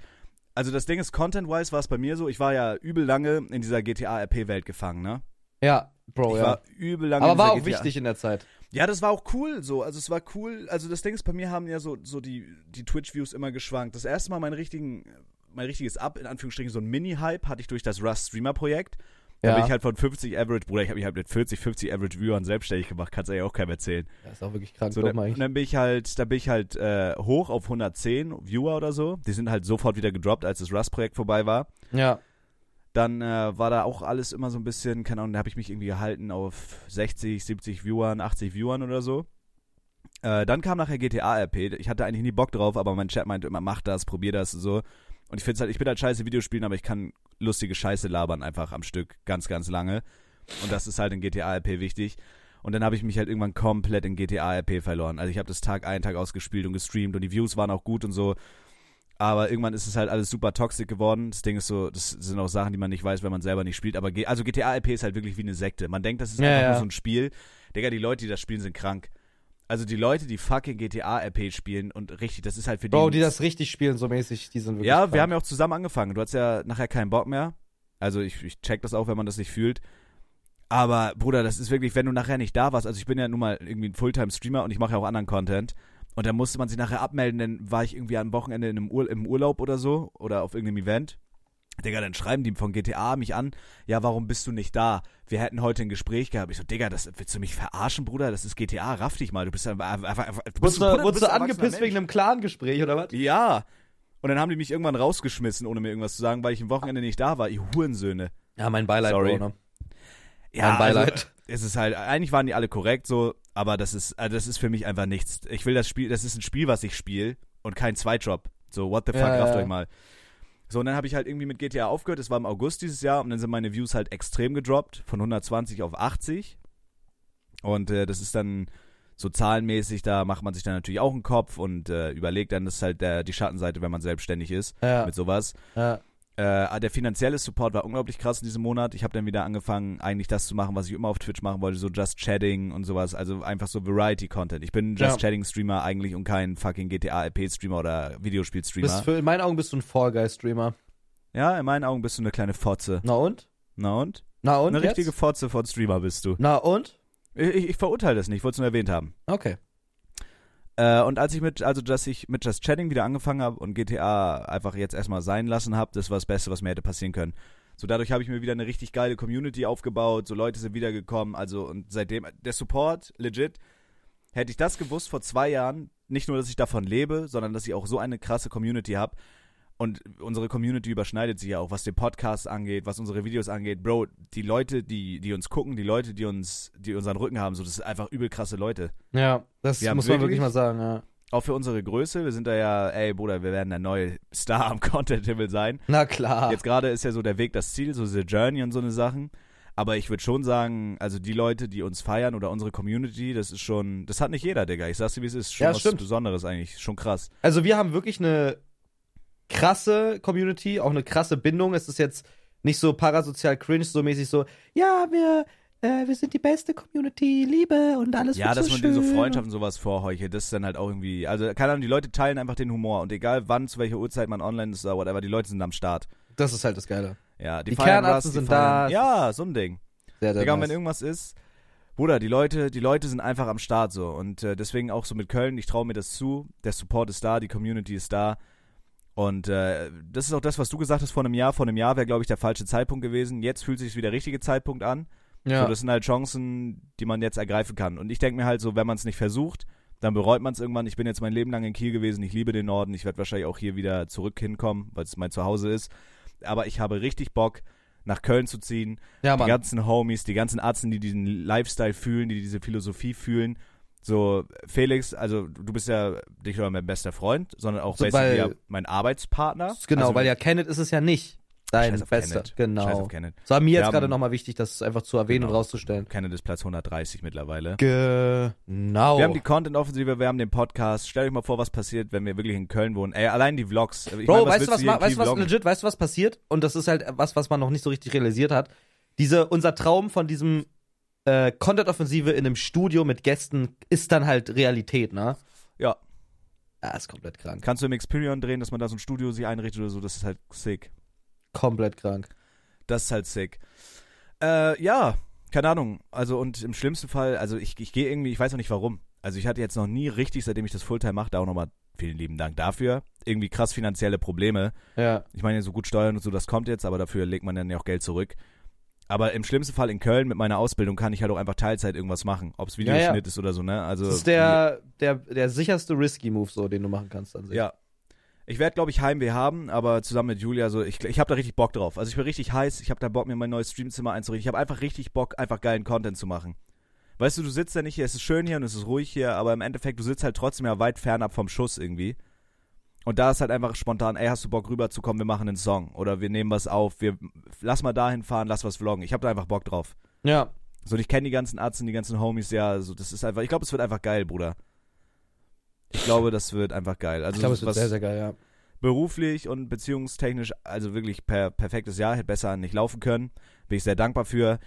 also das Ding ist, Content-wise war es bei mir so, ich war ja übel lange in dieser GTA-RP-Welt gefangen, ne? Ja, Bro, ich ja. war übel lange Aber war auch GTA wichtig in der Zeit. ja, das war auch cool so. Also es war cool. Also das Ding ist, bei mir haben ja so, so die, die Twitch-Views immer geschwankt. Das erste Mal mein, richtigen, mein richtiges Up, in Anführungsstrichen, so ein Mini-Hype hatte ich durch das Rust-Streamer-Projekt. Da bin ich halt von 50 Average, Bruder, ich habe mich halt mit 40, 50 Average Viewern selbstständig gemacht, kannst du ja auch keinem erzählen. Das ist auch wirklich krank, So, dann, und dann bin ich halt, da bin ich halt äh, hoch auf 110 Viewer oder so. Die sind halt sofort wieder gedroppt, als das Rust-Projekt vorbei war. Ja. Dann äh, war da auch alles immer so ein bisschen, keine Ahnung, da habe ich mich irgendwie gehalten auf 60, 70 Viewern, 80 Viewern oder so. Äh, dann kam nachher GTA RP. Ich hatte eigentlich nie Bock drauf, aber mein Chat meinte immer, mach das, probier das und so. Und ich finde halt, ich bin halt scheiße Videospielen, aber ich kann lustige Scheiße labern einfach am Stück ganz, ganz lange. Und das ist halt in GTA RP wichtig. Und dann habe ich mich halt irgendwann komplett in GTA RP verloren. Also ich habe das Tag ein, Tag ausgespielt und gestreamt und die Views waren auch gut und so. Aber irgendwann ist es halt alles super toxisch geworden. Das Ding ist so, das sind auch Sachen, die man nicht weiß, wenn man selber nicht spielt. Aber also GTA RP ist halt wirklich wie eine Sekte. Man denkt, das ist Ja, einfach ja. nur so ein Spiel. Digga, die Leute, die das spielen, sind krank. Also die Leute, die fucking GTA RP spielen und richtig, das ist halt für Bro, die. die das richtig spielen, so mäßig, die sind wirklich. ja, krank. wir haben ja auch zusammen angefangen. Du hast ja nachher keinen Bock mehr. Also ich, ich check das auch, wenn man das nicht fühlt. Aber Bruder, das ist wirklich, wenn du nachher nicht da warst, also ich bin ja nun mal irgendwie ein Fulltime-Streamer und ich mache ja auch anderen Content. Und dann musste man sich nachher abmelden, dann war ich irgendwie am Wochenende in einem Ur im Urlaub oder so oder auf irgendeinem Event. Digga, dann schreiben die von GTA mich an, ja, warum bist du nicht da? Wir hätten heute ein Gespräch gehabt. Ich so, Digga, das willst du mich verarschen, Bruder? Das ist GTA, raff dich mal. Du bist einfach, einfach, einfach du bist, Wurdest du, wurdest angepisst Mensch. wegen einem Clan-Gespräch oder was? Ja. Und dann haben die mich irgendwann rausgeschmissen, ohne mir irgendwas zu sagen, weil ich am Wochenende nicht da war. Ihr Hurensöhne. Ja, mein Beileid, Sorry. Bro, ne? Ja, Mein Beileid. Also, es ist halt, eigentlich waren die alle korrekt so, aber das ist, also das ist für mich einfach nichts. Ich will das Spiel, das ist ein Spiel, was ich spiele und kein Zweitjob. So, what the fuck, Ja, rafft ja. euch mal. So, und dann habe ich halt irgendwie mit GTA aufgehört. Das war im August dieses Jahr und dann sind meine Views halt extrem gedroppt, von 120 auf 80. Und äh, das ist dann so zahlenmäßig, da macht man sich dann natürlich auch einen Kopf und äh, überlegt dann, das ist halt der, die Schattenseite, wenn man selbstständig ist Ja. mit sowas. ja. Äh, der finanzielle Support war unglaublich krass in diesem Monat. Ich habe dann wieder angefangen, eigentlich das zu machen, was ich immer auf Twitch machen wollte, so Just Chatting und sowas. Also einfach so Variety-Content. Ich bin Just Ja. Chatting-Streamer eigentlich und kein fucking GTA-RP-Streamer oder Videospiel-Streamer. in meinen Augen bist du ein Fall Guy-Streamer. Ja, in meinen Augen bist du eine kleine Fotze. Na und? Na und? Na und? eine jetzt? richtige Fotze von Streamer bist du. Na und? Ich, ich, ich verurteile das nicht, ich wollte es nur erwähnt haben. Okay. Äh, und als ich mit, also dass ich mit Just Chatting wieder angefangen habe und GTA einfach jetzt erstmal sein lassen habe, das war das Beste, was mir hätte passieren können. So dadurch habe ich mir wieder eine richtig geile Community aufgebaut, so Leute sind wiedergekommen, also und seitdem, der Support, legit, hätte ich das gewusst vor zwei Jahren, nicht nur, dass ich davon lebe, sondern dass ich auch so eine krasse Community habe. Und unsere Community überschneidet sich ja auch, was den Podcast angeht, was unsere Videos angeht. Bro, die Leute, die, die uns gucken, die Leute, die uns, die unseren Rücken haben, so, das sind einfach übel krasse Leute. Ja, das Wir muss man wirklich- wirklich mal sagen, ja. Auch für unsere Größe, wir sind da ja, ey Bruder, wir werden der neue Star am Content-Himmel sein. Na klar. Jetzt gerade ist ja so der Weg das Ziel, so diese Journey und so eine Sachen. Aber ich würde schon sagen, also die Leute, die uns feiern oder unsere Community, das ist schon, das hat nicht jeder, Digga. Ich sag's dir, wie es ist. Schon Ja, was stimmt. Besonderes eigentlich. Schon krass. Also wir haben wirklich eine krasse Community, auch eine krasse Bindung. Es ist jetzt nicht so parasozial cringe, so mäßig so, ja, wir, äh, wir sind die beste Community, Liebe und alles Ja, dass so man schön. dir so Freundschaft und sowas vorheuchelt, das ist dann halt auch irgendwie, also keine Ahnung, die Leute teilen einfach den Humor und egal wann, zu welcher Uhrzeit man online ist oder whatever, die Leute sind am Start. Das ist halt das Geile. Ja, die, Die feiern Kernatzen was, die sind feiern, da. Ja, so ein Ding. Sehr, sehr Digga, und wenn nice. irgendwas ist, Bruder, die Leute, die Leute sind einfach am Start so. Und äh, deswegen auch so mit Köln, ich traue mir das zu. Der Support ist da, die Community ist da. Und äh, das ist auch das, was du gesagt hast vor einem Jahr. Vor einem Jahr wäre, glaube ich, der falsche Zeitpunkt gewesen. Jetzt fühlt sich wie der richtige Zeitpunkt an. Ja. So, das sind halt Chancen, die man jetzt ergreifen kann. Und ich denke mir halt so, wenn man es nicht versucht, dann bereut man es irgendwann. Ich bin jetzt mein Leben lang in Kiel gewesen. Ich liebe den Norden. Ich werde wahrscheinlich auch hier wieder zurück hinkommen, weil es mein Zuhause ist. Aber ich habe richtig Bock, nach Köln zu ziehen ja, die ganzen Homies, die ganzen Arzten, die diesen Lifestyle fühlen, die diese Philosophie fühlen. So, Felix, also du bist ja nicht nur mein bester Freund, sondern auch So, weil- ja mein Arbeitspartner. Genau, also, weil ja Kenneth ist es ja nicht. Dein bester. Kenneth. Genau. Scheiß auf Kenneth. Das war mir Wir jetzt haben- gerade nochmal wichtig, das einfach zu erwähnen und Genau. rauszustellen. Kenneth ist Platz 130 mittlerweile. Genau. Wir haben die Content-Offensive, wir haben den Podcast. Stellt euch mal vor, was passiert, wenn wir wirklich in Köln wohnen. Ey, allein die Vlogs. Ich Bro, mein, weißt du was, weißt was vloggen? legit, weißt du was passiert? Und das ist halt was, was man noch nicht so richtig realisiert hat. Diese, unser Traum von diesem äh, Content-Offensive in einem Studio mit Gästen ist dann halt Realität, ne? Ja. Ja, ist komplett krank. Kannst du im Experion drehen, dass man da so ein Studio sich einrichtet oder so, das ist halt sick. Komplett krank. Das ist halt sick. Äh, ja, keine Ahnung. Also und im schlimmsten Fall, also ich, ich gehe irgendwie, ich weiß auch nicht warum. Also ich hatte jetzt noch nie richtig, seitdem ich das Fulltime mache, da auch nochmal vielen lieben Dank dafür, irgendwie krass finanzielle Probleme. Ja. Ich meine, so gut steuern und so, das kommt jetzt, aber dafür legt man dann ja auch Geld zurück. Aber im schlimmsten Fall in Köln mit meiner Ausbildung kann ich halt auch einfach Teilzeit irgendwas machen. Ob es Ja, ja. Videoschnitt ist oder so, ne? Also Das ist der, der, der sicherste Risky-Move, so, den du machen kannst an sich. Ja. Ich werde, glaube ich, Heimweh haben, aber zusammen mit Julia, so, ich, ich habe da richtig Bock drauf. Also ich bin richtig heiß, ich habe da Bock, mir mein neues Streamzimmer einzurichten. Ich habe einfach richtig Bock, einfach geilen Content zu machen. Weißt du, du sitzt ja nicht hier, es ist schön hier und es ist ruhig hier, aber im Endeffekt, du sitzt halt trotzdem ja weit fernab vom Schuss irgendwie. Und da ist halt einfach spontan, ey, hast du Bock rüberzukommen, wir machen einen Song oder wir nehmen was auf, wir lass mal dahin fahren, lass was vloggen. Ich habe da einfach Bock drauf. Ja. So, und ich kenne die ganzen Ärzte, die ganzen Homies, ja, so, das ist einfach, ich glaube, es wird einfach geil, Bruder. Ich glaube, das wird einfach geil. Also Ich glaube, es wird sehr, sehr geil, ja. beruflich und beziehungstechnisch, also wirklich per perfektes Jahr, hätte besser nicht laufen können. Bin ich sehr dankbar für.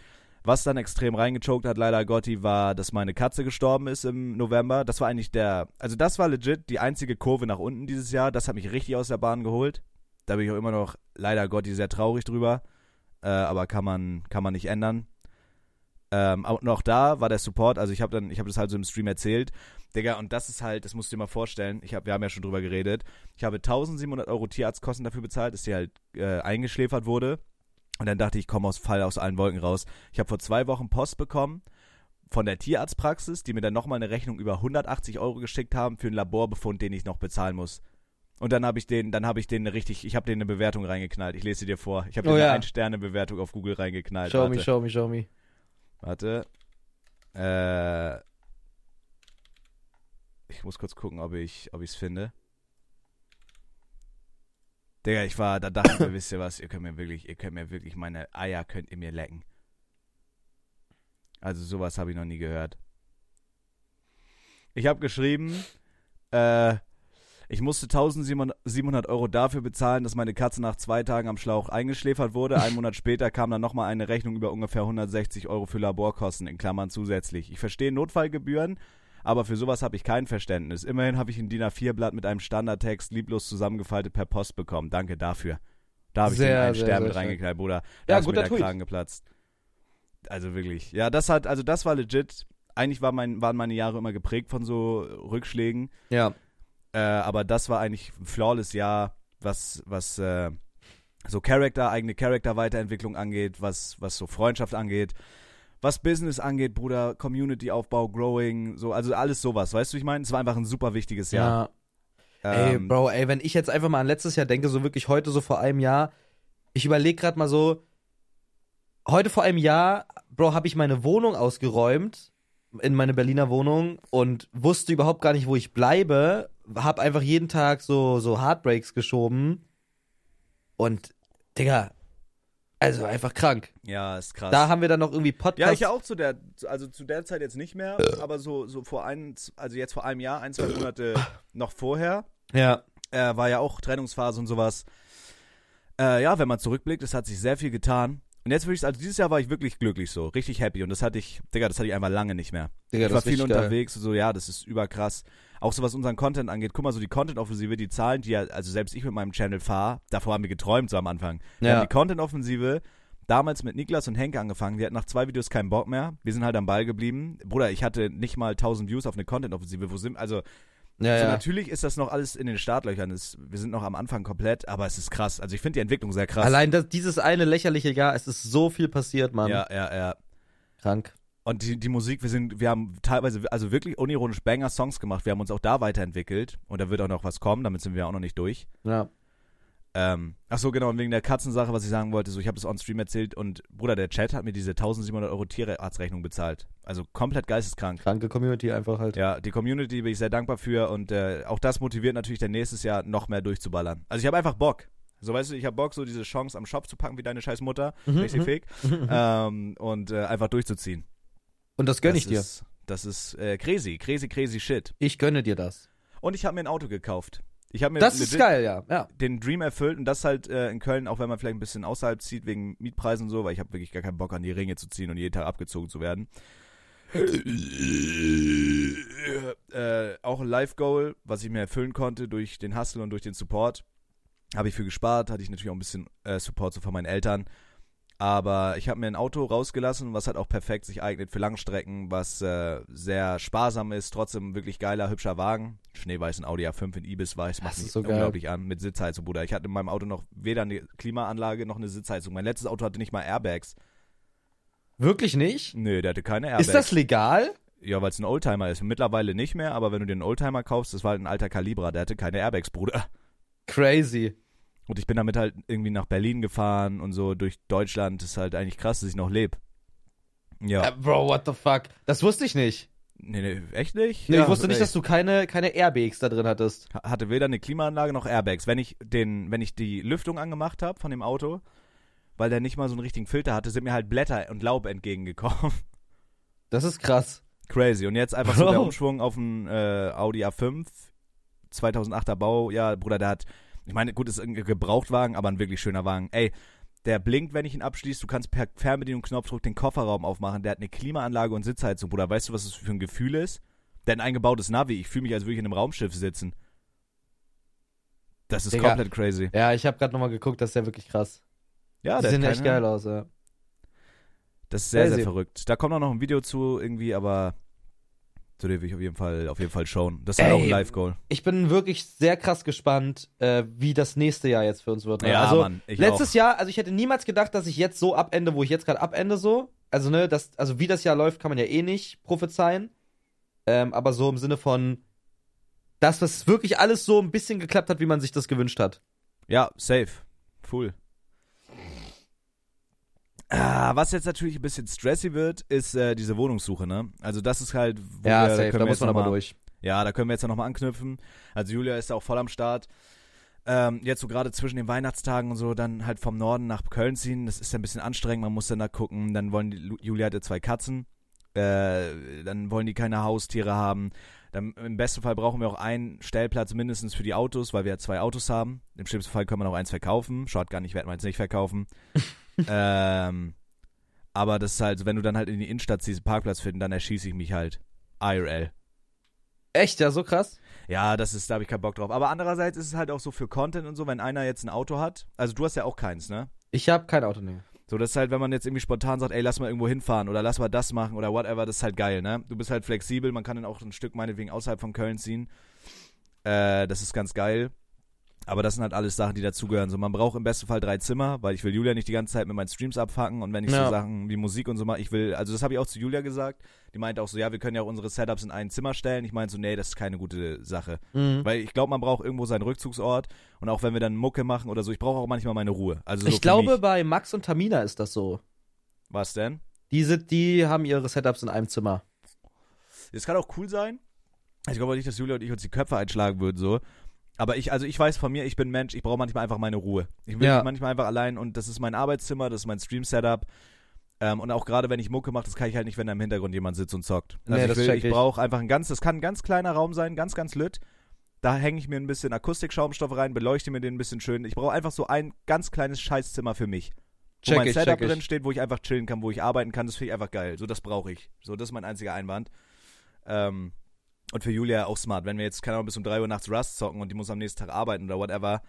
Was dann extrem reingechoked hat, leider Gotti, war, dass meine Katze gestorben ist im November. Das war eigentlich der, also das war legit die einzige Kurve nach unten dieses Jahr. Das hat mich richtig aus der Bahn geholt. Da bin ich auch immer noch, leider Gotti, sehr traurig drüber. Äh, aber kann man, kann man nicht ändern. Ähm, und auch da war der Support, also ich habe dann, ich habe das halt so im Stream erzählt. Digga, und das ist halt, das musst du dir mal vorstellen, ich hab, wir haben ja schon drüber geredet. Ich habe 1700 Euro Tierarztkosten dafür bezahlt, dass die halt äh, eingeschläfert wurde. Und dann dachte ich, ich komme aus Fall aus allen Wolken raus. Ich habe vor zwei Wochen Post bekommen von der Tierarztpraxis, die mir dann nochmal eine Rechnung über 180 Euro geschickt haben für einen Laborbefund, den ich noch bezahlen muss. Und dann habe ich den, dann habe ich den richtig, ich habe denen eine Bewertung reingeknallt. Ich lese sie dir vor. Ich habe Oh ja. eine Ein-Sterne-Bewertung auf Google reingeknallt. Show Warte. me, show me, show me. Warte. Äh, ich muss kurz gucken, ob ich ob ich es finde. Digga, ich war, da dachte ich mir, wisst ihr was, ihr könnt mir wirklich, ihr könnt mir wirklich meine Eier könnt ihr mir lecken. Also sowas habe ich noch nie gehört. Ich habe geschrieben, äh, ich musste 1700 Euro dafür bezahlen, dass meine Katze nach zwei Tagen am Schlauch eingeschläfert wurde. Einen Monat später kam dann nochmal eine Rechnung über ungefähr 160 Euro für Laborkosten, in Klammern zusätzlich. Ich verstehe Notfallgebühren, aber für sowas habe ich kein Verständnis. Immerhin habe ich ein DIN A4-Blatt mit einem Standardtext lieblos zusammengefaltet per Post bekommen. Danke dafür. Da habe ich Sehr, einen sehr, Stern mit reingeknallt, Bruder. Da Ja, ist mir guter der Tweet. Kragen geplatzt. Also wirklich. Ja, das hat, also das war legit. Eigentlich war mein, waren meine Jahre immer geprägt von so Rückschlägen. Ja. Äh, aber das war eigentlich ein flawless Jahr, was, was äh, so Charakter, eigene Charakter-Weiterentwicklung angeht, was, was so Freundschaft angeht, was Business angeht, Bruder, Community-Aufbau, Growing, so, also alles sowas, weißt du, wie ich meine? Es war einfach ein super wichtiges Jahr. Ja. Ey, Ähm, Bro, ey, wenn ich jetzt einfach mal an letztes Jahr denke, so wirklich heute, so vor einem Jahr, ich überlege gerade mal so, heute vor einem Jahr, Bro, habe ich meine Wohnung ausgeräumt, in meine Berliner Wohnung und wusste überhaupt gar nicht, wo ich bleibe, hab einfach jeden Tag so, so Heartbreaks geschoben und, Digga, also einfach krank. ja, ist krass. Da haben wir dann noch irgendwie ja, Podcasts. ich auch zu der, also zu der Zeit jetzt nicht mehr, aber so, so vor ein, also jetzt vor einem Jahr, ein, zwei Monate noch vorher, Ja. äh, war ja auch Trennungsphase und sowas. Äh, ja, wenn man zurückblickt, es hat sich sehr viel getan. Und jetzt würde ich, also dieses Jahr war ich wirklich glücklich so, richtig happy und das hatte ich, Digga, das hatte ich einfach lange nicht mehr. Digga, ich war viel richtig geil. unterwegs, so ja, das ist überkrass. Auch so was unseren Content angeht, guck mal, so die Content-Offensive, die Zahlen, die ja, also selbst ich mit meinem Channel fahre, davor haben wir geträumt so am Anfang. Wir Ja. haben die Content-Offensive damals mit Niklas und Henke angefangen, die hatten nach zwei Videos keinen Bock mehr. Wir sind halt am Ball geblieben. Bruder, ich hatte nicht mal 1000 Views auf eine Content-Offensive. Wo sind, also Ja, so, ja. natürlich ist das noch alles in den Startlöchern. Es, wir sind noch am Anfang komplett, aber es ist krass. Also ich finde die Entwicklung sehr krass. Allein das, dieses eine lächerliche Jahr, es ist so viel passiert, Mann. Ja, ja, ja. Krank. Und die, die Musik, wir sind, wir haben teilweise, also wirklich unironisch Banger-Songs gemacht. Wir haben uns auch da weiterentwickelt. Und da wird auch noch was kommen, damit sind wir auch noch nicht durch. Ja. Ähm, ach so, genau, und wegen der Katzensache, was ich sagen wollte, so, ich habe das on-stream erzählt und Bruder, der Chat hat mir diese 1700 Euro Tierarztrechnung bezahlt. Also komplett geisteskrank. Kranke Community einfach halt. Ja, die Community bin ich sehr dankbar für und äh, auch das motiviert natürlich dann nächstes Jahr noch mehr durchzuballern. Also ich habe einfach Bock. So weißt du, ich habe Bock, so diese Chance am Shop zu packen wie deine scheiß Mutter, Mhm, richtig mhm. fake, ähm, und äh, einfach durchzuziehen. Und das gönn das ich dir. Ist, das ist äh, crazy, crazy, crazy shit. Ich gönne dir das. Und ich habe mir ein Auto gekauft. Ich habe mir Das ist geil, ja. ja. den Dream erfüllt und das halt äh, in Köln, auch wenn man vielleicht ein bisschen außerhalb zieht wegen Mietpreisen und so, weil ich habe wirklich gar keinen Bock an die Ringe zu ziehen und jeden Tag abgezogen zu werden. äh, auch ein Live-Goal, was ich mir erfüllen konnte durch den Hustle und durch den Support. Habe ich für gespart, hatte ich natürlich auch ein bisschen äh, Support so von meinen Eltern. Aber ich habe mir ein Auto rausgelassen, was halt auch perfekt sich eignet für Langstrecken, was äh, sehr sparsam ist, trotzdem wirklich geiler, hübscher Wagen. Schneeweißen Audi A5 in Ibis weiß, macht mich so geil. unglaublich an, mit Sitzheizung, Bruder. Ich hatte in meinem Auto noch weder eine Klimaanlage noch eine Sitzheizung. Mein letztes Auto hatte nicht mal Airbags. Wirklich nicht? Nö, der hatte keine Airbags. Ist das legal? Ja, weil es ein Oldtimer ist. Mittlerweile nicht mehr, aber wenn du dir einen Oldtimer kaufst, das war halt ein alter Kalibra, der hatte keine Airbags, Bruder. Crazy. Und ich bin damit halt irgendwie nach Berlin gefahren und so durch Deutschland. Das ist halt eigentlich krass, dass ich noch lebe. Ja. Äh, Bro, what the fuck? Das wusste ich nicht. Nee, nee, echt nicht? Nee, ja, ich wusste nicht, ey. dass du keine, keine Airbags da drin hattest. Ha- hatte weder eine Klimaanlage noch Airbags. Wenn ich den, wenn ich die Lüftung angemacht habe von dem Auto, weil der nicht mal so einen richtigen Filter hatte, sind mir halt Blätter und Laub entgegengekommen. Das ist krass. Crazy. Und jetzt einfach so Bro. der Umschwung auf einen äh, Audi A5, 2008er Bau. Ja, Bruder, der hat, ich meine, gut, ist ein Gebrauchtwagen, aber ein wirklich schöner Wagen. Ey, der blinkt, wenn ich ihn abschließe. Du kannst per Fernbedienung Knopfdruck den Kofferraum aufmachen. Der hat eine Klimaanlage und Sitzheizung. Bruder, weißt du, was das für ein Gefühl ist? Der hat ein eingebautes Navi. Ich fühle mich, als würde ich in einem Raumschiff sitzen. Das ist Digga. komplett crazy. Ja, ich habe gerade nochmal geguckt, das ist ja wirklich krass. Ja, Die der sehen echt geil aus, ja. Das ist sehr, sehr Crazy. verrückt. Da kommt auch noch ein Video zu irgendwie, aber zu dem will ich auf jeden Fall, auf jeden Fall schauen. Das ist halt Ey, auch ein Live-Goal. Ich bin wirklich sehr krass gespannt, äh, wie das nächste Jahr jetzt für uns wird. Ne? also, Mann, letztes auch. Jahr, also ich hätte niemals gedacht, dass ich jetzt so abende, wo ich jetzt gerade abende, so. Also, ne, das, also wie das Jahr läuft, kann man ja eh nicht prophezeien. Ähm, aber so im Sinne von, dass das wirklich alles so ein bisschen geklappt hat, wie man sich das gewünscht hat. Ja, safe. Full. Ah, was jetzt natürlich ein bisschen stressy wird, ist äh, diese Wohnungssuche, ne? Also das ist halt, wo Ja, wir, safe, da wir muss jetzt man aber mal, durch. Ja, da können wir jetzt ja nochmal anknüpfen. Also Julia ist da auch voll am Start. Ähm, jetzt so gerade zwischen den Weihnachtstagen und so, dann halt vom Norden nach Köln ziehen. Das ist ja ein bisschen anstrengend, man muss dann da gucken. Dann wollen die, Julia hatte zwei Katzen. Äh, dann wollen die keine Haustiere haben. Dann, Im besten Fall brauchen wir auch einen Stellplatz mindestens für die Autos, weil wir ja zwei Autos haben. Im schlimmsten Fall können wir noch eins verkaufen. Shotgun, ich werde meins nicht verkaufen. ähm, aber das ist halt, wenn du dann halt in die Innenstadt ziehst, Parkplatz finden, dann erschieße ich mich halt. IRL. Echt, ja, so krass? Ja, das ist, da habe ich keinen Bock drauf. Aber andererseits ist es halt auch so für Content und so, wenn einer jetzt ein Auto hat. Also du hast ja auch keins, ne? Ich habe kein Auto, nee. So, das ist halt, wenn man jetzt irgendwie spontan sagt, ey, lass mal irgendwo hinfahren oder lass mal das machen oder whatever, das ist halt geil, ne? Du bist halt flexibel, man kann dann auch ein Stück meinetwegen außerhalb von Köln ziehen. Äh, das ist ganz geil. Aber das sind halt alles Sachen, die dazugehören. So, man braucht im besten Fall drei Zimmer, weil ich will Julia nicht die ganze Zeit mit meinen Streams abfacken und wenn ich Ja. so Sachen wie Musik und so mache, ich will, also das habe ich auch zu Julia gesagt. Die meinte auch so, ja, wir können ja auch unsere Setups in ein Zimmer stellen. Ich meinte so, nee, das ist keine gute Sache. Mhm. Weil ich glaube, man braucht irgendwo seinen Rückzugsort und auch wenn wir dann Mucke machen oder so, ich brauche auch manchmal meine Ruhe. Also so ich glaube, mich. bei Max und Tamina ist das so. Was denn? Die, sind, die haben ihre Setups in einem Zimmer. Es kann auch cool sein. Ich glaube nicht, dass Julia und ich uns die Köpfe einschlagen würden, so. Aber ich, also ich weiß von mir, ich bin Mensch, ich brauche manchmal einfach meine Ruhe. Ich will Ja. manchmal einfach allein und das ist mein Arbeitszimmer, das ist mein Stream-Setup. Ähm, und auch gerade wenn ich Mucke mache, das kann ich halt nicht, wenn da im Hintergrund jemand sitzt und zockt. Also Nee, ich will, ich ich. brauche einfach ein ganz, das kann ein ganz kleiner Raum sein, ganz, ganz lit. Da hänge ich mir ein bisschen Akustikschaumstoff rein, beleuchte mir den ein bisschen schön. Ich brauche einfach so ein ganz kleines Scheißzimmer für mich. Wo Check mein ich, Setup drin steht, wo ich einfach chillen kann, wo ich arbeiten kann, das finde ich einfach geil. So, das brauche ich. So, das ist mein einziger Einwand. Ähm, und für Julia auch smart. Wenn wir jetzt, keine Ahnung, bis um 3 Uhr nachts Rust zocken und die muss am nächsten Tag arbeiten oder whatever,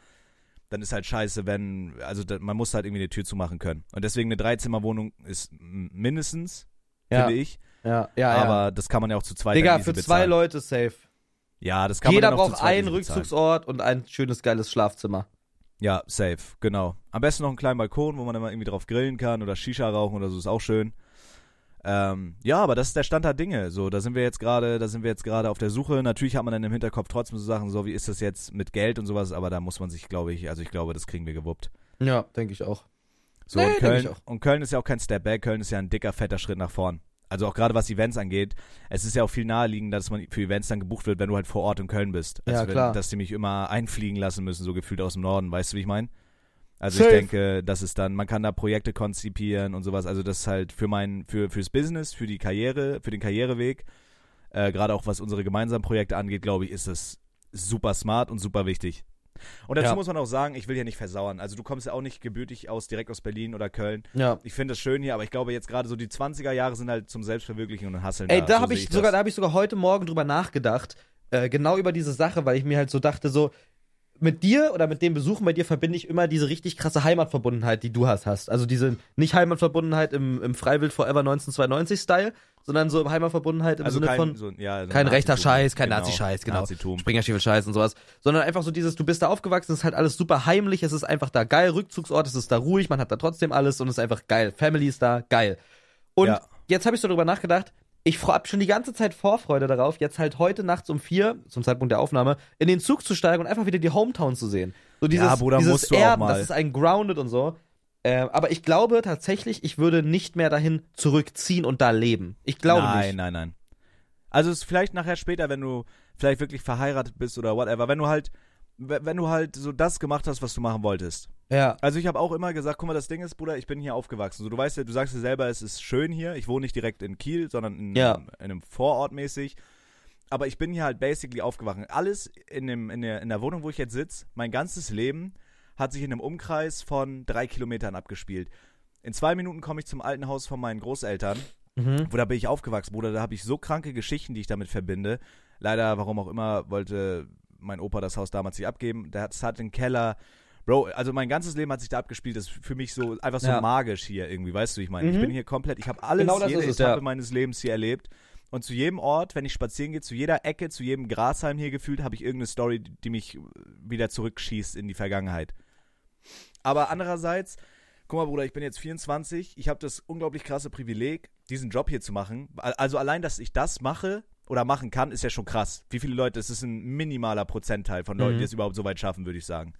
dann ist halt scheiße, wenn, also da, man muss halt irgendwie eine Tür zumachen können. Und deswegen eine Dreizimmerwohnung ist mindestens, Ja, finde ich. ja, ja. aber ja. das kann man ja auch zu zweit Digga, für zwei bezahlen. Leute safe. Ja, das kann Jeder man auch braucht einen bezahlen. Rückzugsort und ein schönes, geiles Schlafzimmer. Ja, safe, genau. Am besten noch einen kleinen Balkon, wo man dann mal irgendwie drauf grillen kann oder Shisha rauchen oder so, ist auch schön. Ähm, ja, aber das ist der Stand der Dinge. So, da sind wir jetzt gerade, da sind wir jetzt gerade auf der Suche. Natürlich hat man dann im Hinterkopf trotzdem so Sachen, so wie ist das jetzt mit Geld und sowas, aber da muss man sich, glaube ich, also ich glaube, das kriegen wir gewuppt. Ja, denke ich auch. So, Nee, und, Köln, und Köln ist ja auch kein Step Back, Köln ist ja ein dicker, fetter Schritt nach vorn. Also auch gerade was Events angeht, es ist ja auch viel naheliegender, dass man für Events dann gebucht wird, wenn du halt vor Ort in Köln bist. Also Ja, wenn, klar. Dass die mich immer einfliegen lassen müssen, so gefühlt aus dem Norden, weißt du, wie ich meine? Also Safe. ich denke, das ist dann, man kann da Projekte konzipieren und sowas. Also das ist halt für mein, für fürs Business, für die Karriere, für den Karriereweg, äh, gerade auch was unsere gemeinsamen Projekte angeht, glaube ich, ist das super smart und super wichtig. Und dazu Ja. muss man auch sagen, ich will hier nicht versauern. Also du kommst ja auch nicht gebürtig aus, direkt aus Berlin oder Köln. Ja. Ich finde das schön hier, aber ich glaube jetzt gerade so die 20er Jahre sind halt zum Selbstverwirklichen und Hasseln. Ey, da so habe sehe ich sogar, da habe ich sogar heute Morgen drüber nachgedacht, äh, genau über diese Sache, weil ich mir halt so dachte, so mit dir oder mit dem Besuchen bei dir verbinde ich immer diese richtig krasse Heimatverbundenheit, die du hast. hast. Also diese nicht Heimatverbundenheit im, im Freiwild Forever 1992 Style, sondern so Heimatverbundenheit im also Sinne kein, von so, ja, so kein rechter. Scheiß, kein Nazi-Scheiß, genau. Nazitum. Springerstiefel-Scheiß und sowas, sondern einfach so dieses, du bist da aufgewachsen, es ist halt alles super heimlich, es ist einfach da geil, Rückzugsort, es ist da ruhig, man hat da trotzdem alles und es ist einfach geil. Family ist da, geil. Und Ja. jetzt habe ich so darüber nachgedacht, ich habe schon die ganze Zeit Vorfreude darauf, jetzt halt heute nachts um vier, zum Zeitpunkt der Aufnahme, in den Zug zu steigen und einfach wieder die Hometown zu sehen. So dieses, Ja, Bruder, dieses musst du auch Erben, mal. das ist ein Grounded und so. Äh, aber ich glaube tatsächlich, ich würde nicht mehr dahin zurückziehen und da leben. Ich glaube nein, nicht. nein, nein. Also es ist vielleicht nachher später, wenn du vielleicht wirklich verheiratet bist oder whatever, wenn du halt, wenn du halt so das gemacht hast, was du machen wolltest. Ja. Also ich habe auch immer gesagt, guck mal, das Ding ist, Bruder, ich bin hier aufgewachsen. So, du weißt ja, du sagst ja selber, es ist schön hier. Ich wohne nicht direkt in Kiel, sondern in, Ja. in einem Vorort mäßig. Aber ich bin hier halt basically aufgewachsen. Alles in, dem, in, der, in der Wohnung, wo ich jetzt sitze, mein ganzes Leben hat sich in einem Umkreis von drei Kilometern abgespielt. In zwei Minuten komme ich zum alten Haus von meinen Großeltern. Mhm. Wo da bin ich aufgewachsen, Bruder. Da habe ich so kranke Geschichten, die ich damit verbinde. Leider, warum auch immer, wollte mein Opa das Haus damals nicht abgeben. Der hat, es hat einen Keller. Bro, also mein ganzes Leben hat sich da abgespielt. Das ist für mich so einfach so Ja. magisch hier irgendwie, weißt du, ich meine. Ich Mhm. bin hier komplett, ich habe alles, Genau jede es, Etappe ja. meines Lebens hier erlebt. Und zu jedem Ort, wenn ich spazieren gehe, zu jeder Ecke, zu jedem Grashalm hier gefühlt, habe ich irgendeine Story, die die mich wieder zurückschießt in die Vergangenheit. Aber andererseits, guck mal, Bruder, ich bin jetzt 24. Ich habe das unglaublich krasse Privileg, diesen Job hier zu machen. Also allein, dass ich das mache oder machen kann, ist ja schon krass. Wie viele Leute, es ist ein minimaler Prozentteil von Leuten, Mhm. die es überhaupt so weit schaffen, würde ich sagen.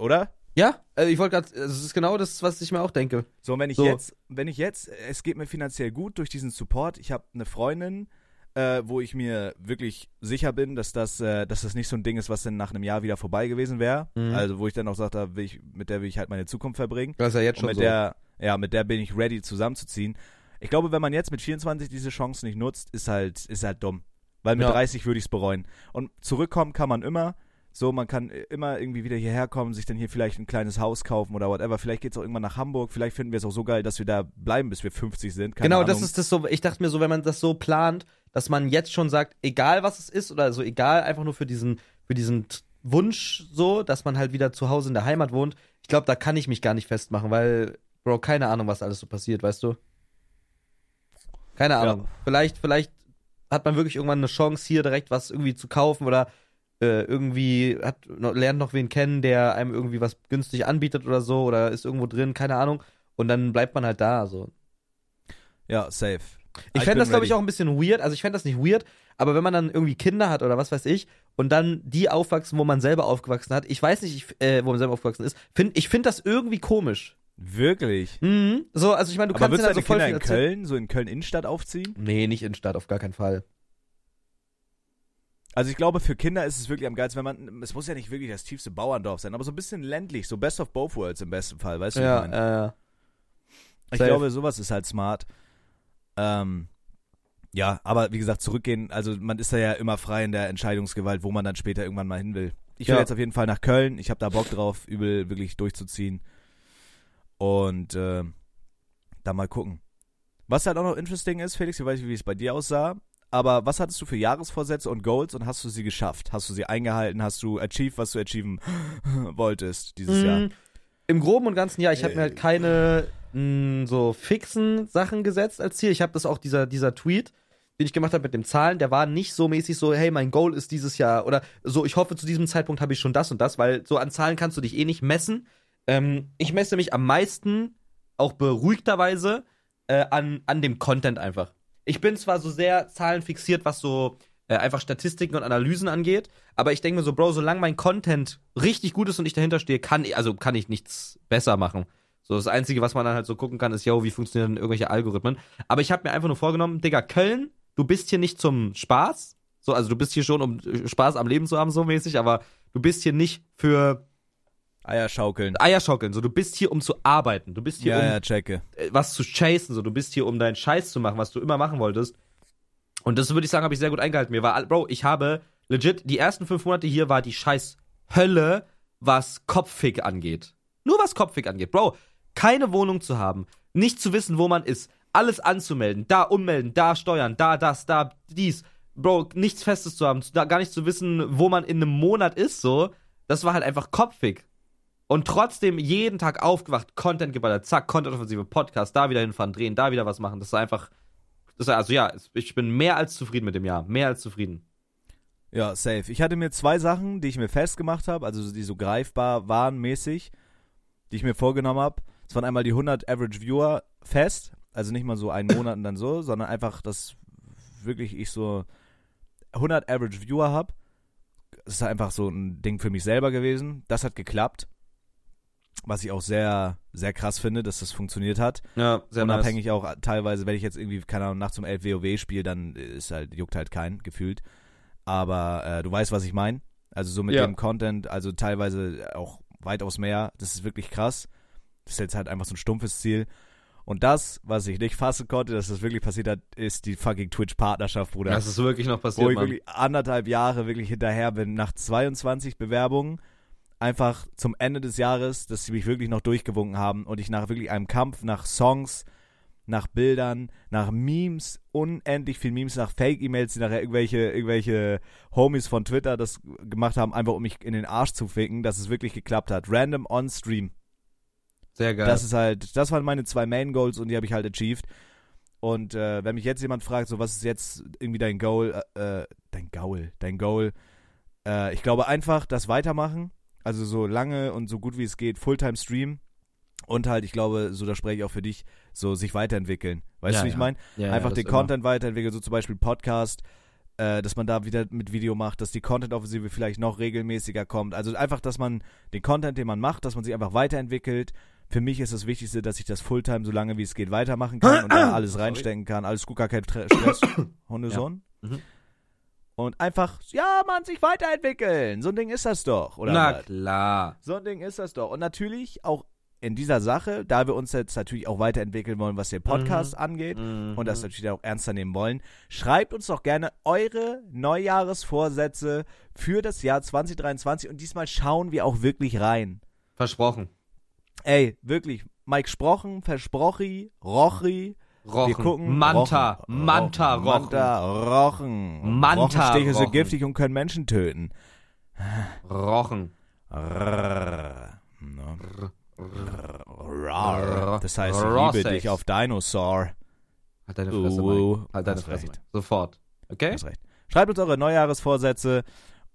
Oder? Ja, also ich wollte gerade, es ist genau das, was ich mir auch denke. So, und wenn ich So. jetzt, wenn ich jetzt, es geht mir finanziell gut durch diesen Support. Ich habe eine Freundin, äh, wo ich mir wirklich sicher bin, dass das, äh, dass das nicht so ein Ding ist, was dann nach einem Jahr wieder vorbei gewesen wäre. Mhm. Also wo ich dann auch sagte, will ich, mit der will ich halt meine Zukunft verbringen. Das ist ja jetzt Und schon mit so. der, ja, mit der bin ich ready zusammenzuziehen. Ich glaube, wenn man jetzt mit 24 diese Chance nicht nutzt, ist halt, ist halt dumm. Weil mit Ja. 30 würde ich es bereuen. Und zurückkommen kann man immer. So, man kann immer irgendwie wieder hierher kommen, sich dann hier vielleicht ein kleines Haus kaufen oder whatever. Vielleicht geht es auch irgendwann nach Hamburg. Vielleicht finden wir es auch so geil, dass wir da bleiben, bis wir 50 sind. Keine genau, Ahnung. das ist das so. Ich dachte mir so, wenn man das so plant, dass man jetzt schon sagt, egal was es ist oder so egal, einfach nur für diesen, für diesen Wunsch so, dass man halt wieder zu Hause in der Heimat wohnt. Ich glaube, da kann ich mich gar nicht festmachen, weil, Bro, keine Ahnung, was alles so passiert, weißt du? Keine Ahnung. Vielleicht, vielleicht hat man wirklich irgendwann eine Chance, hier direkt was irgendwie zu kaufen oder äh, irgendwie hat, lernt noch wen kennen, der einem irgendwie was günstig anbietet oder so oder ist irgendwo drin, keine Ahnung. Und dann bleibt man halt da, so. Ja, safe. Ich bin fände das, glaube ich, auch ein bisschen weird. Also ich fände das nicht weird, aber wenn man dann irgendwie Kinder hat oder was weiß ich und dann die aufwachsen, wo man selber aufgewachsen hat, ich weiß nicht, ich, äh, wo man selber aufgewachsen ist, find, ich finde das irgendwie komisch. Wirklich. Mhm. So, also ich meine, du Aber kannst dann so voll Kinder in. Köln, so in Köln-Innenstadt aufziehen? Nee, nicht in Stadt, auf gar keinen Fall. Also ich glaube, für Kinder ist es wirklich am geilsten, wenn man, es muss ja nicht wirklich das tiefste Bauerndorf sein, aber so ein bisschen ländlich, so best of both worlds im besten Fall, weißt du? wie ich Ja, meine? äh, Ich Safe. glaube, sowas ist halt smart. Ähm, ja, aber wie gesagt, zurückgehen, also man ist da ja immer frei in der Entscheidungsgewalt, wo man dann später irgendwann mal hin will. Ich will Ja. jetzt auf jeden Fall nach Köln. Ich habe da Bock drauf, übel wirklich durchzuziehen. Und äh, da mal gucken. Was halt auch noch interesting ist, Felix, ich weiß nicht, wie es bei dir aussah, aber was hattest du für Jahresvorsätze und Goals und hast du sie geschafft? Hast du sie eingehalten? Hast du achieved, was du achieven wolltest dieses Jahr? mh, Im Groben und Ganzen, ja, ich habe mir Äh. halt keine mh, so fixen Sachen gesetzt als Ziel. Ich habe das auch, dieser, dieser Tweet, den ich gemacht habe mit den Zahlen, der war nicht so mäßig so, hey, mein Goal ist dieses Jahr oder so, ich hoffe, zu diesem Zeitpunkt habe ich schon das und das, weil so an Zahlen kannst du dich eh nicht messen. Ähm, ich messe mich am meisten, auch beruhigterweise, äh, an, an dem Content einfach. Ich bin zwar so sehr zahlenfixiert, was so äh, einfach Statistiken und Analysen angeht, aber ich denke mir so, Bro, solange mein Content richtig gut ist und ich dahinter stehe, kann ich, also kann ich nichts besser machen. So, das Einzige, was man dann halt so gucken kann, ist, yo, wie funktionieren irgendwelche Algorithmen. Aber ich habe mir einfach nur vorgenommen, Digga, Köln, du bist hier nicht zum Spaß. So, also du bist hier schon, um äh, Spaß am Leben zu haben, so mäßig, aber du bist hier nicht für Eier schaukeln. Eierschaukeln. So, du bist hier, um zu arbeiten. Du bist hier, Ja, um ja, checke. äh, was zu chasen. So, du bist hier, um deinen Scheiß zu machen, was du immer machen wolltest. Und das würde ich sagen, habe ich sehr gut eingehalten. Mir war, Bro, ich habe legit die ersten fünf Monate hier war die scheiß Hölle, was Kopffick angeht. Nur was Kopffick angeht. Bro, keine Wohnung zu haben, nicht zu wissen, wo man ist, alles anzumelden, da ummelden, da steuern, da das, da dies. Bro, nichts Festes zu haben, da gar nicht zu wissen, wo man in einem Monat ist, so. Das war halt einfach Kopffick. Und trotzdem jeden Tag aufgewacht, Content geballert, zack, Content-Offensive, Podcast, da wieder hinfahren, drehen, da wieder was machen. Das ist einfach. Das ist, also ja, ich bin mehr als zufrieden mit dem Jahr. Mehr als zufrieden. Ja, safe. Ich hatte mir zwei Sachen, die ich mir festgemacht habe, also die so greifbar waren mäßig, die ich mir vorgenommen habe. Es waren einmal die 100 Average Viewer fest, also nicht mal so einen Monat und dann so, sondern einfach, dass wirklich ich so 100 Average Viewer habe. Das ist einfach so ein Ding für mich selber gewesen. Das hat geklappt. Was ich auch sehr, sehr krass finde, dass das funktioniert hat. Ja, sehr Unabhängig auch teilweise, wenn ich jetzt irgendwie, keine Ahnung, nachts um 11 WoW spiele, dann ist halt, juckt halt kein, gefühlt. Aber äh, du weißt, was ich meine. Also so mit Ja. dem Content, also teilweise auch weitaus mehr. Das ist wirklich krass. Das ist jetzt halt einfach so ein stumpfes Ziel. Und das, was ich nicht fassen konnte, dass das wirklich passiert hat, ist die fucking Twitch-Partnerschaft, Bruder. Das ist wirklich noch wo passiert, ich Mann. wirklich anderthalb Jahre wirklich hinterher bin, nach 22 Bewerbungen, einfach zum Ende des Jahres, dass sie mich wirklich noch durchgewunken haben und ich nach wirklich einem Kampf, nach Songs, nach Bildern, nach Memes, unendlich viel Memes, nach Fake-E-Mails, die nachher irgendwelche, irgendwelche Homies von Twitter das gemacht haben, einfach um mich in den Arsch zu ficken, dass es wirklich geklappt hat. Random on Stream. Sehr geil. Das ist halt, das waren meine zwei Main Goals und die habe ich halt achieved. Und äh, wenn mich jetzt jemand fragt, so was ist jetzt irgendwie dein Goal, äh, äh, dein Goal, dein Goal, äh, ich glaube einfach das weitermachen, also so lange und so gut wie es geht, Fulltime Stream und halt, ich glaube, so da spreche ich auch für dich, so sich weiterentwickeln. Weißt Ja, du, wie ich ja. meine? Ja, einfach den immer. Content weiterentwickeln, so zum Beispiel Podcast, äh, dass man da wieder mit Video macht, dass die Content-Offensive vielleicht noch regelmäßiger kommt. Also einfach, dass man den Content, den man macht, dass man sich einfach weiterentwickelt. Für mich ist das Wichtigste, dass ich das Fulltime, so lange wie es geht, weitermachen kann und da alles reinstecken kann. Alles gut, gar kein Tre- Stress. Hundesohn? Mhm. Und einfach, ja, man, sich weiterentwickeln. So ein Ding ist das doch, oder Na was? klar. So ein Ding ist das doch. Und natürlich auch in dieser Sache, da wir uns jetzt natürlich auch weiterentwickeln wollen, was den Podcast angeht Mhm. und das natürlich auch ernster nehmen wollen, schreibt uns doch gerne eure Neujahresvorsätze für das Jahr 2023 und diesmal schauen wir auch wirklich rein. Versprochen. Ey, wirklich, Mike Sprochen, Versprochi, Rochi, Rochen. wir gucken. Manta. Rochen, Manta, Rochen, Rochen. Manta, Rochen. Manta, Rochenstiche sind Rochen. giftig und können Menschen töten. Rochen. Das heißt, ich liebe dich auf Dinosaur. Halt deine Fresse, Uh, Mike. Halt deine Fresse. Sofort. Okay? Hast recht. Schreibt uns eure Neujahresvorsätze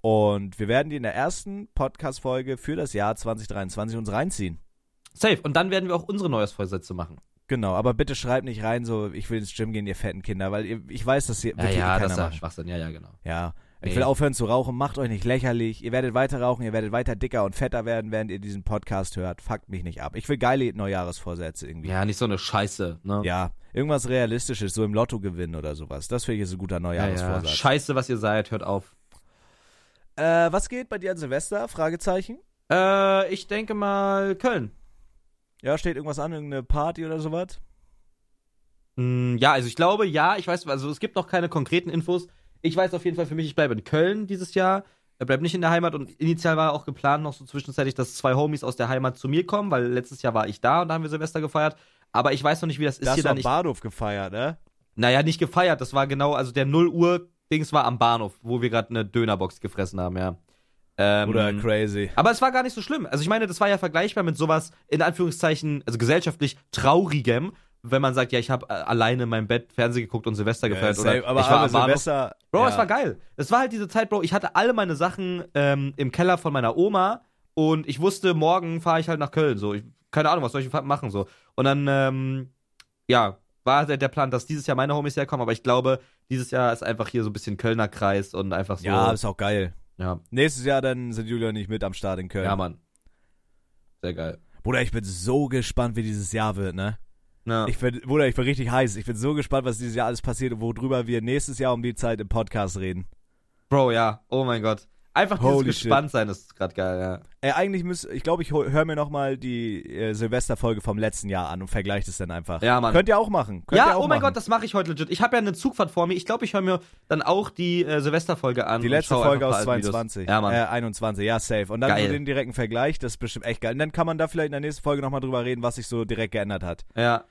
und wir werden die in der ersten Podcast-Folge für das Jahr 2023 uns reinziehen. Safe. Und dann werden wir auch unsere Neujahrsvorsätze machen. Genau, aber bitte schreibt nicht rein, so, ich will ins Gym gehen, ihr fetten Kinder, weil ihr, ich weiß, dass ihr Ja, wirklich ja, keiner das ist ja. Schwachsinn. Ja, ja, genau. Ja, ich Nee. will aufhören zu rauchen, macht euch nicht lächerlich. Ihr werdet weiter rauchen, ihr werdet weiter dicker und fetter werden, während ihr diesen Podcast hört. Fuckt mich nicht ab. Ich will geile Neujahresvorsätze irgendwie. Ja, nicht so eine Scheiße, ne? Ja, irgendwas Realistisches, so im Lotto gewinnen oder sowas. Das finde ich ist ein guter ja, Neujahresvorsatz. Scheiße, was ihr seid, hört auf. Äh, was geht bei dir an Silvester? Fragezeichen. Äh, ich denke mal Köln. Ja, steht irgendwas an, irgendeine Party oder sowas? Mm, ja, also ich glaube, ja, ich weiß, also es gibt noch keine konkreten Infos. Ich weiß auf jeden Fall für mich, ich bleibe in Köln dieses Jahr. Er bleibt nicht in der Heimat und initial war auch geplant noch so zwischenzeitlich, dass zwei Homies aus der Heimat zu mir kommen, weil letztes Jahr war ich da und da haben wir Silvester gefeiert. Aber ich weiß noch nicht, wie das ist Da hier dann am. Bahnhof gefeiert, ne? Naja, nicht gefeiert. Das war genau, also der 0 Uhr Dings war am Bahnhof, wo wir gerade eine Dönerbox gefressen haben, ja. Ähm, Oder crazy. aber es war gar nicht so schlimm. Also ich meine, das war ja vergleichbar mit sowas, in Anführungszeichen, also gesellschaftlich traurigem, wenn man sagt, ja, ich habe äh, alleine in meinem Bett Fernsehen geguckt und Silvester gefeiert. safe, oder aber ich war Bahnhof. Silvester. Bro, ja. es war geil. Es war halt diese Zeit, Bro, ich hatte alle meine Sachen ähm, im Keller von meiner Oma und ich wusste, morgen fahre ich halt nach Köln. So, ich, keine Ahnung, was soll ich machen so. Und dann, ähm, ja, war der, der Plan, dass dieses Jahr meine Homies herkommen, aber ich glaube, dieses Jahr ist einfach hier so ein bisschen Kölner Kreis und einfach so. Ja, ist auch geil. Ja, Nächstes Jahr dann sind Julia und ich mit am Start in Köln. ja, Mann. Sehr geil. Bruder, ich bin so gespannt, wie dieses Jahr wird, ne? Ja. Ich bin, Bruder, ich bin richtig heiß. Ich bin so gespannt, was dieses Jahr alles passiert und worüber wir nächstes Jahr um die Zeit im Podcast reden. Bro, ja. Oh mein Gott. Einfach dieses Holy shit. Gespanntsein ist gerade geil, ja. Ey, eigentlich müsste, ich glaube, ich höre mir nochmal die äh, Silvesterfolge vom letzten Jahr an und vergleiche das dann einfach. Ja, Mann. Könnt ihr auch machen. Könnt ja, auch oh mein machen. Gott, das mache ich heute legit. Ich habe ja eine Zugfahrt vor mir. Ich glaube, ich höre mir dann auch die äh, Silvesterfolge an. Die letzte Folge aus ein paar Videos. 22. Ja, Mann. Äh, 21, ja, safe. Und dann Geil. so den direkten Vergleich, das ist bestimmt echt geil. Und dann kann man da vielleicht in der nächsten Folge nochmal drüber reden, was sich so direkt geändert hat. Ja.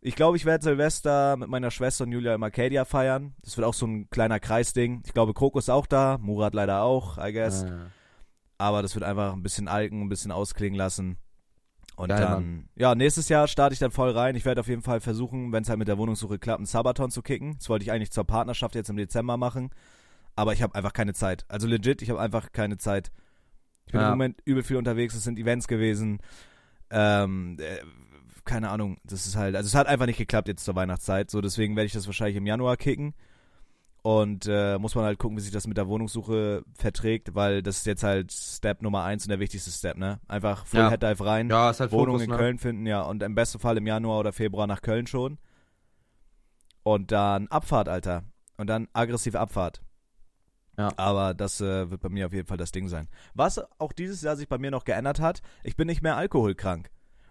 Ich glaube, ich werde Silvester mit meiner Schwester und Julia im Arcadia feiern. Das wird auch so ein kleiner Kreisding. Ich glaube, Kroko ist auch da, Murat leider auch, I guess. Äh, Aber das wird einfach ein bisschen alken, ein bisschen ausklingen lassen. Und Geil, dann, ja, nächstes Jahr starte ich dann voll rein. Ich werde auf jeden Fall versuchen, wenn es halt mit der Wohnungssuche klappt, einen Sabaton zu kicken. Das wollte ich eigentlich zur Partnerschaft jetzt im Dezember machen. Aber ich habe einfach keine Zeit. Also legit, ich habe einfach keine Zeit. Ich bin Ja. im Moment übel viel unterwegs. Es sind Events gewesen. Ähm, äh, keine Ahnung. Das ist halt, also es hat einfach nicht geklappt jetzt zur Weihnachtszeit. So, deswegen werde ich das wahrscheinlich im Januar kicken. Und äh, muss man halt gucken, wie sich das mit der Wohnungssuche verträgt, weil das ist jetzt halt Step Nummer eins und der wichtigste Step, ne? Einfach Full Ja. Head Dive rein, ja, halt Wohnung Fokus, in ne? Köln finden, ja, und im besten Fall im Januar oder Februar nach Köln schon. Und dann Abfahrt, Alter. Und dann aggressive Abfahrt. Ja. Aber das äh, wird bei mir auf jeden Fall das Ding sein. Was auch dieses Jahr sich bei mir noch geändert hat, ich bin nicht mehr alkoholkrank.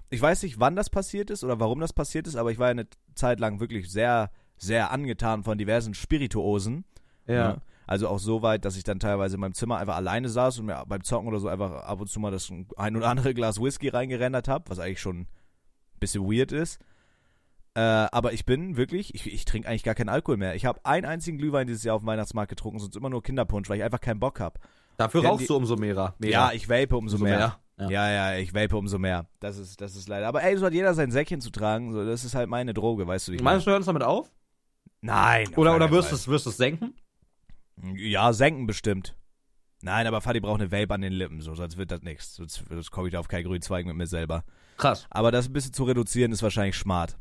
Ich weiß nicht, wann das passiert ist oder warum das passiert ist, aber ich war ja eine Zeit lang wirklich sehr, sehr angetan von diversen Spirituosen. Ja. Ne? Also auch so weit, dass ich dann teilweise in meinem Zimmer einfach alleine saß und mir beim Zocken oder so einfach ab und zu mal das ein oder andere Glas Whisky reingerendert habe, was eigentlich schon ein bisschen weird ist. Äh, aber ich bin wirklich, ich, ich trinke eigentlich gar keinen Alkohol mehr. Ich habe einen einzigen Glühwein dieses Jahr auf dem Weihnachtsmarkt getrunken, sonst immer nur Kinderpunsch, weil ich einfach keinen Bock habe. Dafür Kennen rauchst die- du umso mehr. mehr. Ja, ich vape umso, mehr. mehr. Ja. Ja, ja, ich vape umso mehr. Das ist, das ist leider. Aber ey, so hat jeder sein Säckchen zu tragen. So, das ist halt meine Droge, weißt du, wie ich Meinst du, wir hören uns damit auf? Nein. Oder, oder wirst du es wirst du's senken? Ja, senken bestimmt. Nein, aber Fadi braucht eine Vape an den Lippen, so, sonst wird das nichts. Sonst, sonst komme ich da auf keinen grünen Zweig mit mir selber. Krass. Aber das ein bisschen zu reduzieren ist wahrscheinlich smart.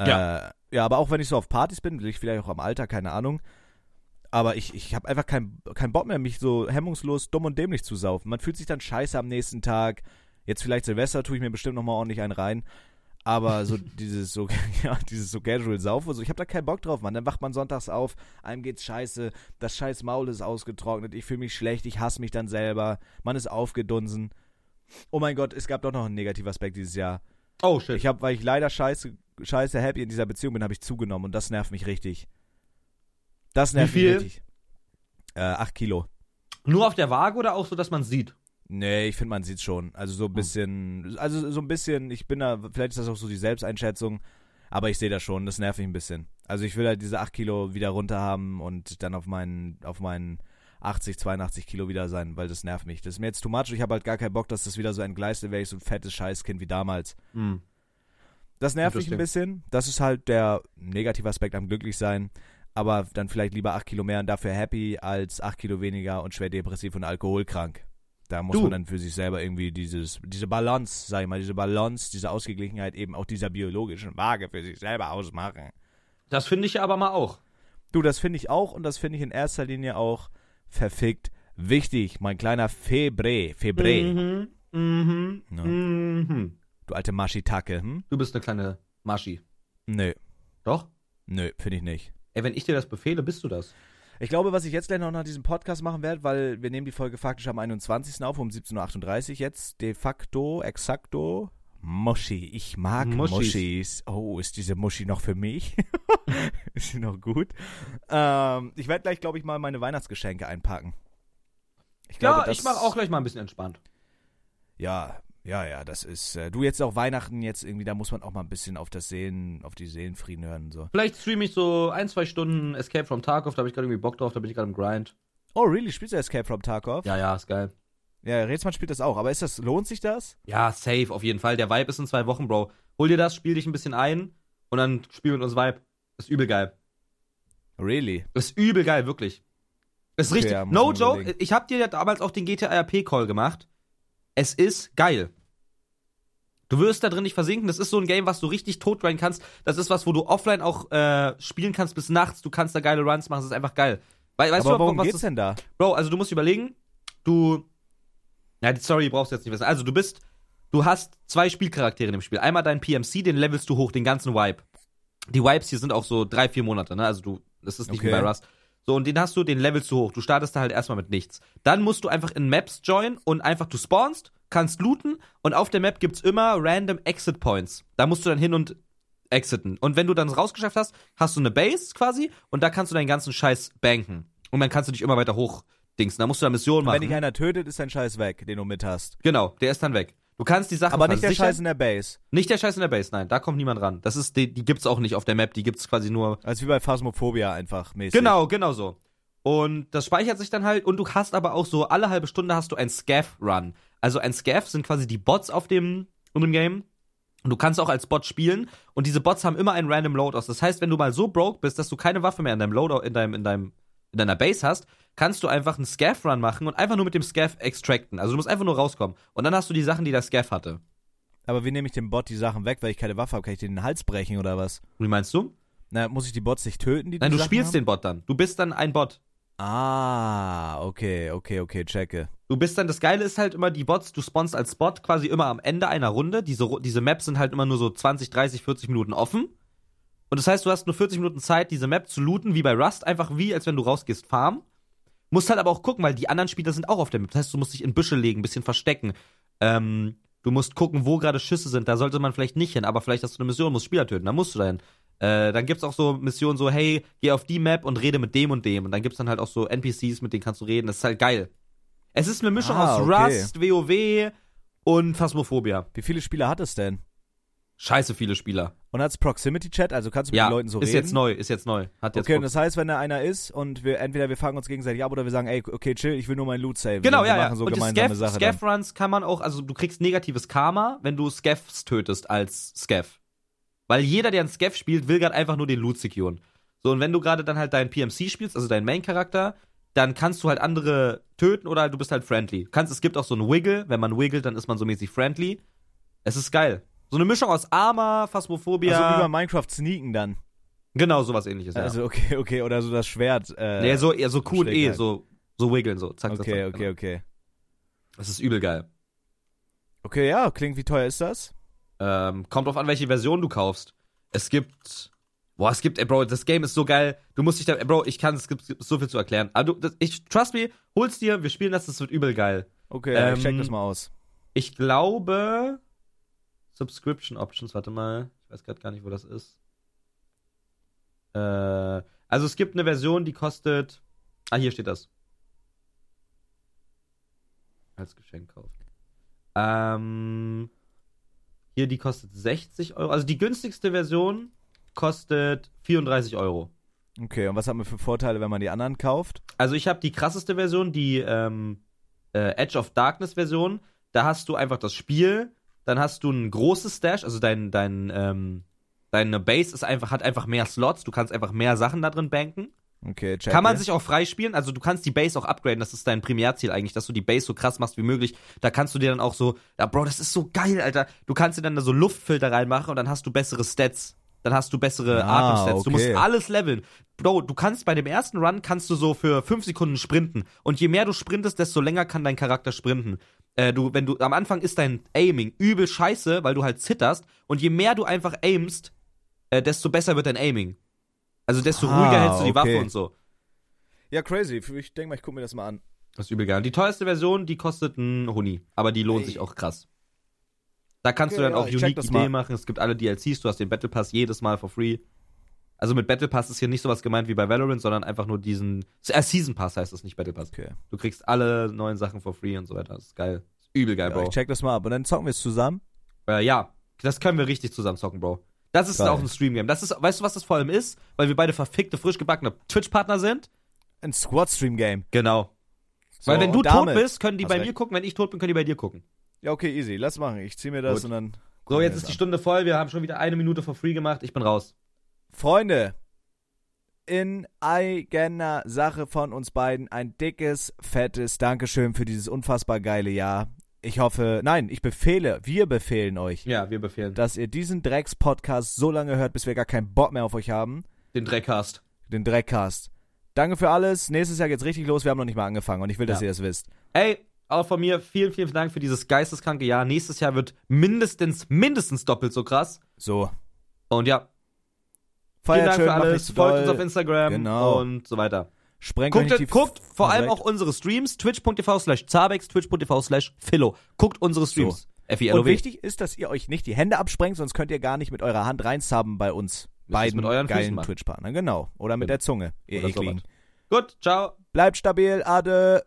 Ja. Äh, ja, aber auch wenn ich so auf Partys bin, will ich vielleicht auch am Alter, keine Ahnung. Aber ich, ich habe einfach keinen kein Bock mehr, mich so hemmungslos dumm und dämlich zu saufen. Man fühlt sich dann scheiße am nächsten Tag. Jetzt vielleicht Silvester tue ich mir bestimmt nochmal ordentlich einen rein. Aber so dieses so, ja, dieses so casual Saufen, so, ich habe da keinen Bock drauf, Mann. Dann wacht man sonntags auf, einem geht's scheiße, das scheiß Maul ist ausgetrocknet, ich fühle mich schlecht, ich hasse mich dann selber, man ist aufgedunsen. Oh mein Gott, es gab doch noch einen negativen Aspekt dieses Jahr. Oh, shit. Ich habe, weil ich leider scheiße, scheiße happy in dieser Beziehung bin, habe ich zugenommen und das nervt mich richtig. Das nervt Wie viel? mich richtig. Äh, acht Kilo. Nur auf der Waage oder auch so, dass man sieht? Nee, ich finde, man sieht schon. Also so ein bisschen, also so ein bisschen, ich bin da, vielleicht ist das auch so die Selbsteinschätzung, aber ich sehe das schon, das nervt mich ein bisschen. Also ich will halt diese 8 Kilo wieder runter haben und dann auf meinen, auf meinen 80, 82 Kilo wieder sein, weil das nervt mich. Das ist mir jetzt too much, ich habe halt gar keinen Bock, dass das wieder so entgleist, wäre ich so ein fettes Scheißkind wie damals. Hm. Das nervt mich ein bisschen. Das ist halt der negative Aspekt am Glücklichsein. Aber dann vielleicht lieber 8 Kilo mehr und dafür happy als 8 Kilo weniger und schwer depressiv und alkoholkrank. Da muss Du. man dann für sich selber irgendwie dieses, diese Balance, sag ich mal, diese Balance, diese Ausgeglichenheit eben auch dieser biologischen Waage für sich selber ausmachen. Das finde ich ja aber mal auch. Du, das finde ich auch und das finde ich in erster Linie auch verfickt wichtig. Mein kleiner Febre, Febre. Mhm. Mhm. Ja. Mhm. Du alte Maschitacke, hm? Du bist eine kleine Maschi. Nö, Doch? nö, finde ich nicht. Ey, wenn ich dir das befehle, bist du das. Ich glaube, was ich jetzt gleich noch nach diesem Podcast machen werde, weil wir nehmen die Folge faktisch am 21. auf, um 17.38 Uhr jetzt, de facto, exakto, Muschi. Ich mag Muschis. Muschis. Oh, ist diese Muschi noch für mich? ist sie noch gut? Ähm, ich werde gleich, glaube ich, mal meine Weihnachtsgeschenke einpacken. Ich glaube, ja, ich mache auch gleich mal ein bisschen entspannt. Ja, ja, ja, das ist, äh, du jetzt auch Weihnachten jetzt irgendwie, da muss man auch mal ein bisschen auf das Seelen, auf die Seelenfrieden hören und so. Vielleicht streame ich so ein, zwei Stunden Escape from Tarkov, da habe ich gerade irgendwie Bock drauf, da bin ich gerade im Grind. Oh, really? Spielst du Escape from Tarkov? Ja, ja, ist geil. Ja, Rätsmann spielt das auch, aber ist das, lohnt sich das? Ja, safe, auf jeden Fall. Der Vibe ist in zwei Wochen, Bro. Hol dir das, spiel dich ein bisschen ein und dann spiel mit uns Vibe. Ist übel geil. Really? Ist übel geil, wirklich. Ist Okay, richtig. ja, no joke, überlegen. ich hab dir ja damals auch den GTA RP Call gemacht. Es ist geil. Du wirst da drin nicht versinken. Das ist so ein Game, was du richtig totgrinden kannst. Das ist was, wo du offline auch äh, spielen kannst bis nachts. Du kannst da geile Runs machen. Das ist einfach geil. We weißt aber du, worum was geht's das denn da? Bro, also du musst überlegen, du. Ja, die Story brauchst du jetzt nicht wissen. Also du bist. Du hast zwei Spielcharaktere dem Spiel. Einmal deinen PMC, den levelst du hoch, den ganzen Wipe. Die Wipes hier sind auch so drei, vier Monate, ne? Also du. Das ist nicht wie Okay. bei Rust. So, und den hast du, den levelst du hoch. Du startest da halt erstmal mit nichts. Dann musst du einfach in Maps joinen und einfach, du spawnst, kannst looten und auf der Map gibt's immer random Exit Points. Da musst du dann hin und exiten. Und wenn du dann rausgeschafft hast, hast du eine Base quasi und da kannst du deinen ganzen Scheiß banken. Und dann kannst du dich immer weiter hochdingsen. Da musst du da Missionen machen. Wenn dich einer tötet, ist dein Scheiß weg, den du mit hast. genau, der ist dann weg. Du kannst die Sachen Aber nicht der. Scheiß in der Base. Nicht der Scheiß in der Base, nein, da kommt niemand ran. Das ist, die, die gibt's auch nicht auf der Map, die gibt's quasi nur Also wie bei Phasmophobia einfach mäßig. Genau, genau so. Und das speichert sich dann halt und du hast aber auch so alle halbe Stunde hast du ein Scav-Run. Also ein Scav sind quasi die Bots auf dem, in dem Game. Und du kannst auch als Bot spielen und diese Bots haben immer einen random Loadout. Das heißt, wenn du mal so broke bist, dass du keine Waffe mehr in deinem Loadout, in deinem, in deinem, in deiner Base hast, kannst du einfach einen Scav-Run machen und einfach nur mit dem Scav extracten. Also du musst einfach nur rauskommen. Und dann hast du die Sachen, die der Scav hatte. Aber wie nehme ich dem Bot die Sachen weg, weil ich keine Waffe habe? Kann ich den den Hals brechen oder was? Wie meinst du? Na, muss ich die Bots nicht töten, die Nein, die du Sachen spielst haben? den Bot dann. Du bist dann ein Bot. Ah, okay, okay, okay, checke. Du bist dann, das Geile ist halt immer, die Bots, du spawnst als Bot quasi immer am Ende einer Runde. Diese, diese Maps sind halt immer nur so 20, 30, 40 Minuten offen. Und das heißt, du hast nur 40 Minuten Zeit, diese Map zu looten, wie bei Rust, einfach wie, als wenn du rausgehst, farmen. Musst halt aber auch gucken, weil die anderen Spieler sind auch auf der Map. Das heißt, du musst dich in Büsche legen, ein bisschen verstecken. Ähm, du musst gucken, wo gerade Schüsse sind. Da sollte man vielleicht nicht hin, aber vielleicht hast du eine Mission, musst Spieler töten. Da musst du dahin. Äh, dann gibt's auch so Missionen so, hey, geh auf die Map und rede mit dem und dem. Und dann gibt's dann halt auch so NPCs, mit denen kannst du reden. Das ist halt geil. Es ist eine Mischung Ah, aus okay. Rust, WoW und Phasmophobia. Wie viele Spieler hat es denn? Scheiße viele Spieler. Und hat's Proximity Chat, also kannst du mit Ja, den Leuten so ist reden? jetzt neu, ist jetzt neu. Hat jetzt Okay, und das heißt, wenn da einer ist und wir entweder wir fangen uns gegenseitig ab oder wir sagen, ey, okay, chill, ich will nur meinen Loot saven. Genau, Und wir ja, ja. machen so und gemeinsame Scav, Sache dann. Scav-Runs kann man auch, also du kriegst negatives Karma, wenn du Scavs tötest als Scav. Weil jeder, der einen Scav spielt, will gerade einfach nur den Loot securen. So, und wenn du gerade dann halt deinen PMC spielst, also deinen Main-Charakter, dann kannst du halt andere töten oder du bist halt friendly. Kannst, es gibt auch so einen Wiggle, wenn man wiggelt, dann ist man so mäßig friendly. Es ist geil. So eine Mischung aus Arma, Phasmophobia. Also wie bei Minecraft sneaken dann. genau, sowas ähnliches, ja. Also okay, okay, oder so das Schwert. Äh, nee, so, eher so Q und E, halt. so, so wiggeln, so. Zack, zack, okay, zack, okay, okay. Das ist übel geil. Okay, ja, klingt, wie teuer ist das? Ähm, kommt drauf an, welche Version du kaufst. Es gibt. Boah, es gibt, ey, Bro, das Game ist so geil. Du musst dich da, ey, Bro, ich kann, es gibt, es gibt so viel zu erklären. Aber du, das, ich, trust me, hol's dir, wir spielen das, das wird übel geil. Okay, ja, ich check Ähm, das mal aus. Ich glaube, Subscription Options, warte mal, ich weiß gerade gar nicht, wo das ist. Äh, also es gibt eine Version, die kostet, ah, hier steht das. Als Geschenk kaufen. Ähm, hier, die kostet 60 Euro. Also die günstigste Version kostet 34 Euro. Okay, und was hat man für Vorteile, wenn man die anderen kauft? Also ich habe die krasseste Version, die ähm, äh, Edge of Darkness Version. Da hast du einfach das Spiel, dann hast du ein großes Stash, also dein, dein, ähm, deine Base ist einfach, hat einfach mehr Slots, du kannst einfach mehr Sachen da drin banken. Okay, check. Kann man sich auch freispielen, also du kannst die Base auch upgraden, das ist dein Primärziel eigentlich, dass du die Base so krass machst wie möglich. Da kannst du dir dann auch so, ja Bro, das ist so geil, Alter. Du kannst dir dann da so Luftfilter reinmachen und dann hast du bessere Stats. Dann hast du bessere Ah, Atemstats. Du musst okay. alles leveln. Bro, du kannst bei dem ersten Run kannst du so für fünf Sekunden sprinten. Und je mehr du sprintest, desto länger kann dein Charakter sprinten. Äh, du, wenn du, am Anfang ist dein Aiming übel scheiße, weil du halt zitterst. Und je mehr du einfach aimst, äh, desto besser wird dein Aiming. Also desto Ah, ruhiger hältst du die Waffe okay. und so. Ja, crazy. Ich denke mal, ich gucke mir das mal an. Das ist übel geil. Die teuerste Version, die kostet ein Huni. Aber die lohnt Ey. sich auch krass. Da kannst Okay, du dann ja, auch unique Ideen machen. Es gibt alle DLCs. Du hast den Battle Pass jedes Mal for free. Also mit Battle Pass ist hier nicht sowas gemeint wie bei Valorant, sondern einfach nur diesen. Äh, Season Pass heißt das nicht Battle Pass. Okay. Du kriegst alle neuen Sachen for free und so weiter. Das ist geil. Das ist übel geil, Ja, Bro. ich check das mal ab und dann zocken wir es zusammen. Äh, ja, das können wir richtig zusammen zocken, Bro. Das ist Geil. auch ein Stream-Game. Das ist, weißt du, was das vor allem ist? Weil wir beide verfickte, frisch gebackene Twitch-Partner sind? Ein Squad-Stream-Game. Genau. So, Weil wenn du tot bist, können die bei recht. mir gucken. Wenn ich tot bin, können die bei dir gucken. Ja, okay, easy. Lass machen. Ich zieh mir das Gut. und dann. So, jetzt ist die an. Stunde voll. Wir haben schon wieder eine Minute for free gemacht. Ich bin raus. Freunde, in eigener Sache von uns beiden ein dickes, fettes Dankeschön für dieses unfassbar geile Jahr. Ich hoffe, nein, ich befehle, wir befehlen euch, Ja, wir befehlen. dass ihr diesen Drecks-Podcast so lange hört, bis wir gar keinen Bock mehr auf euch haben. Den Dreckcast. Den Dreckcast. Danke für alles. Nächstes Jahr geht's richtig los. Wir haben noch nicht mal angefangen und ich will, dass Ja. ihr das wisst. Ey, auch von mir vielen, vielen Dank für dieses geisteskranke Jahr. Nächstes Jahr wird mindestens, mindestens doppelt so krass. So. Und ja, vielen Feiert Dank schön, für alles. Folgt uns auf Instagram Genau. und so weiter. Sprengt Guckt, die guckt vor Hast allem auch unsere Streams. Twitch.tv slash Zabex, Twitch.tv slash Philo. Guckt unsere Streams. Und F-I-L-O-W. wichtig ist, dass ihr euch nicht die Hände absprengt, sonst könnt ihr gar nicht mit eurer Hand reinsubben bei uns. Müsst beiden mit euren geilen. Twitch-Partnern. Genau. Oder mit Genau. der Zunge, ihr Ekligen. Gut, ciao. Bleibt stabil, Ade.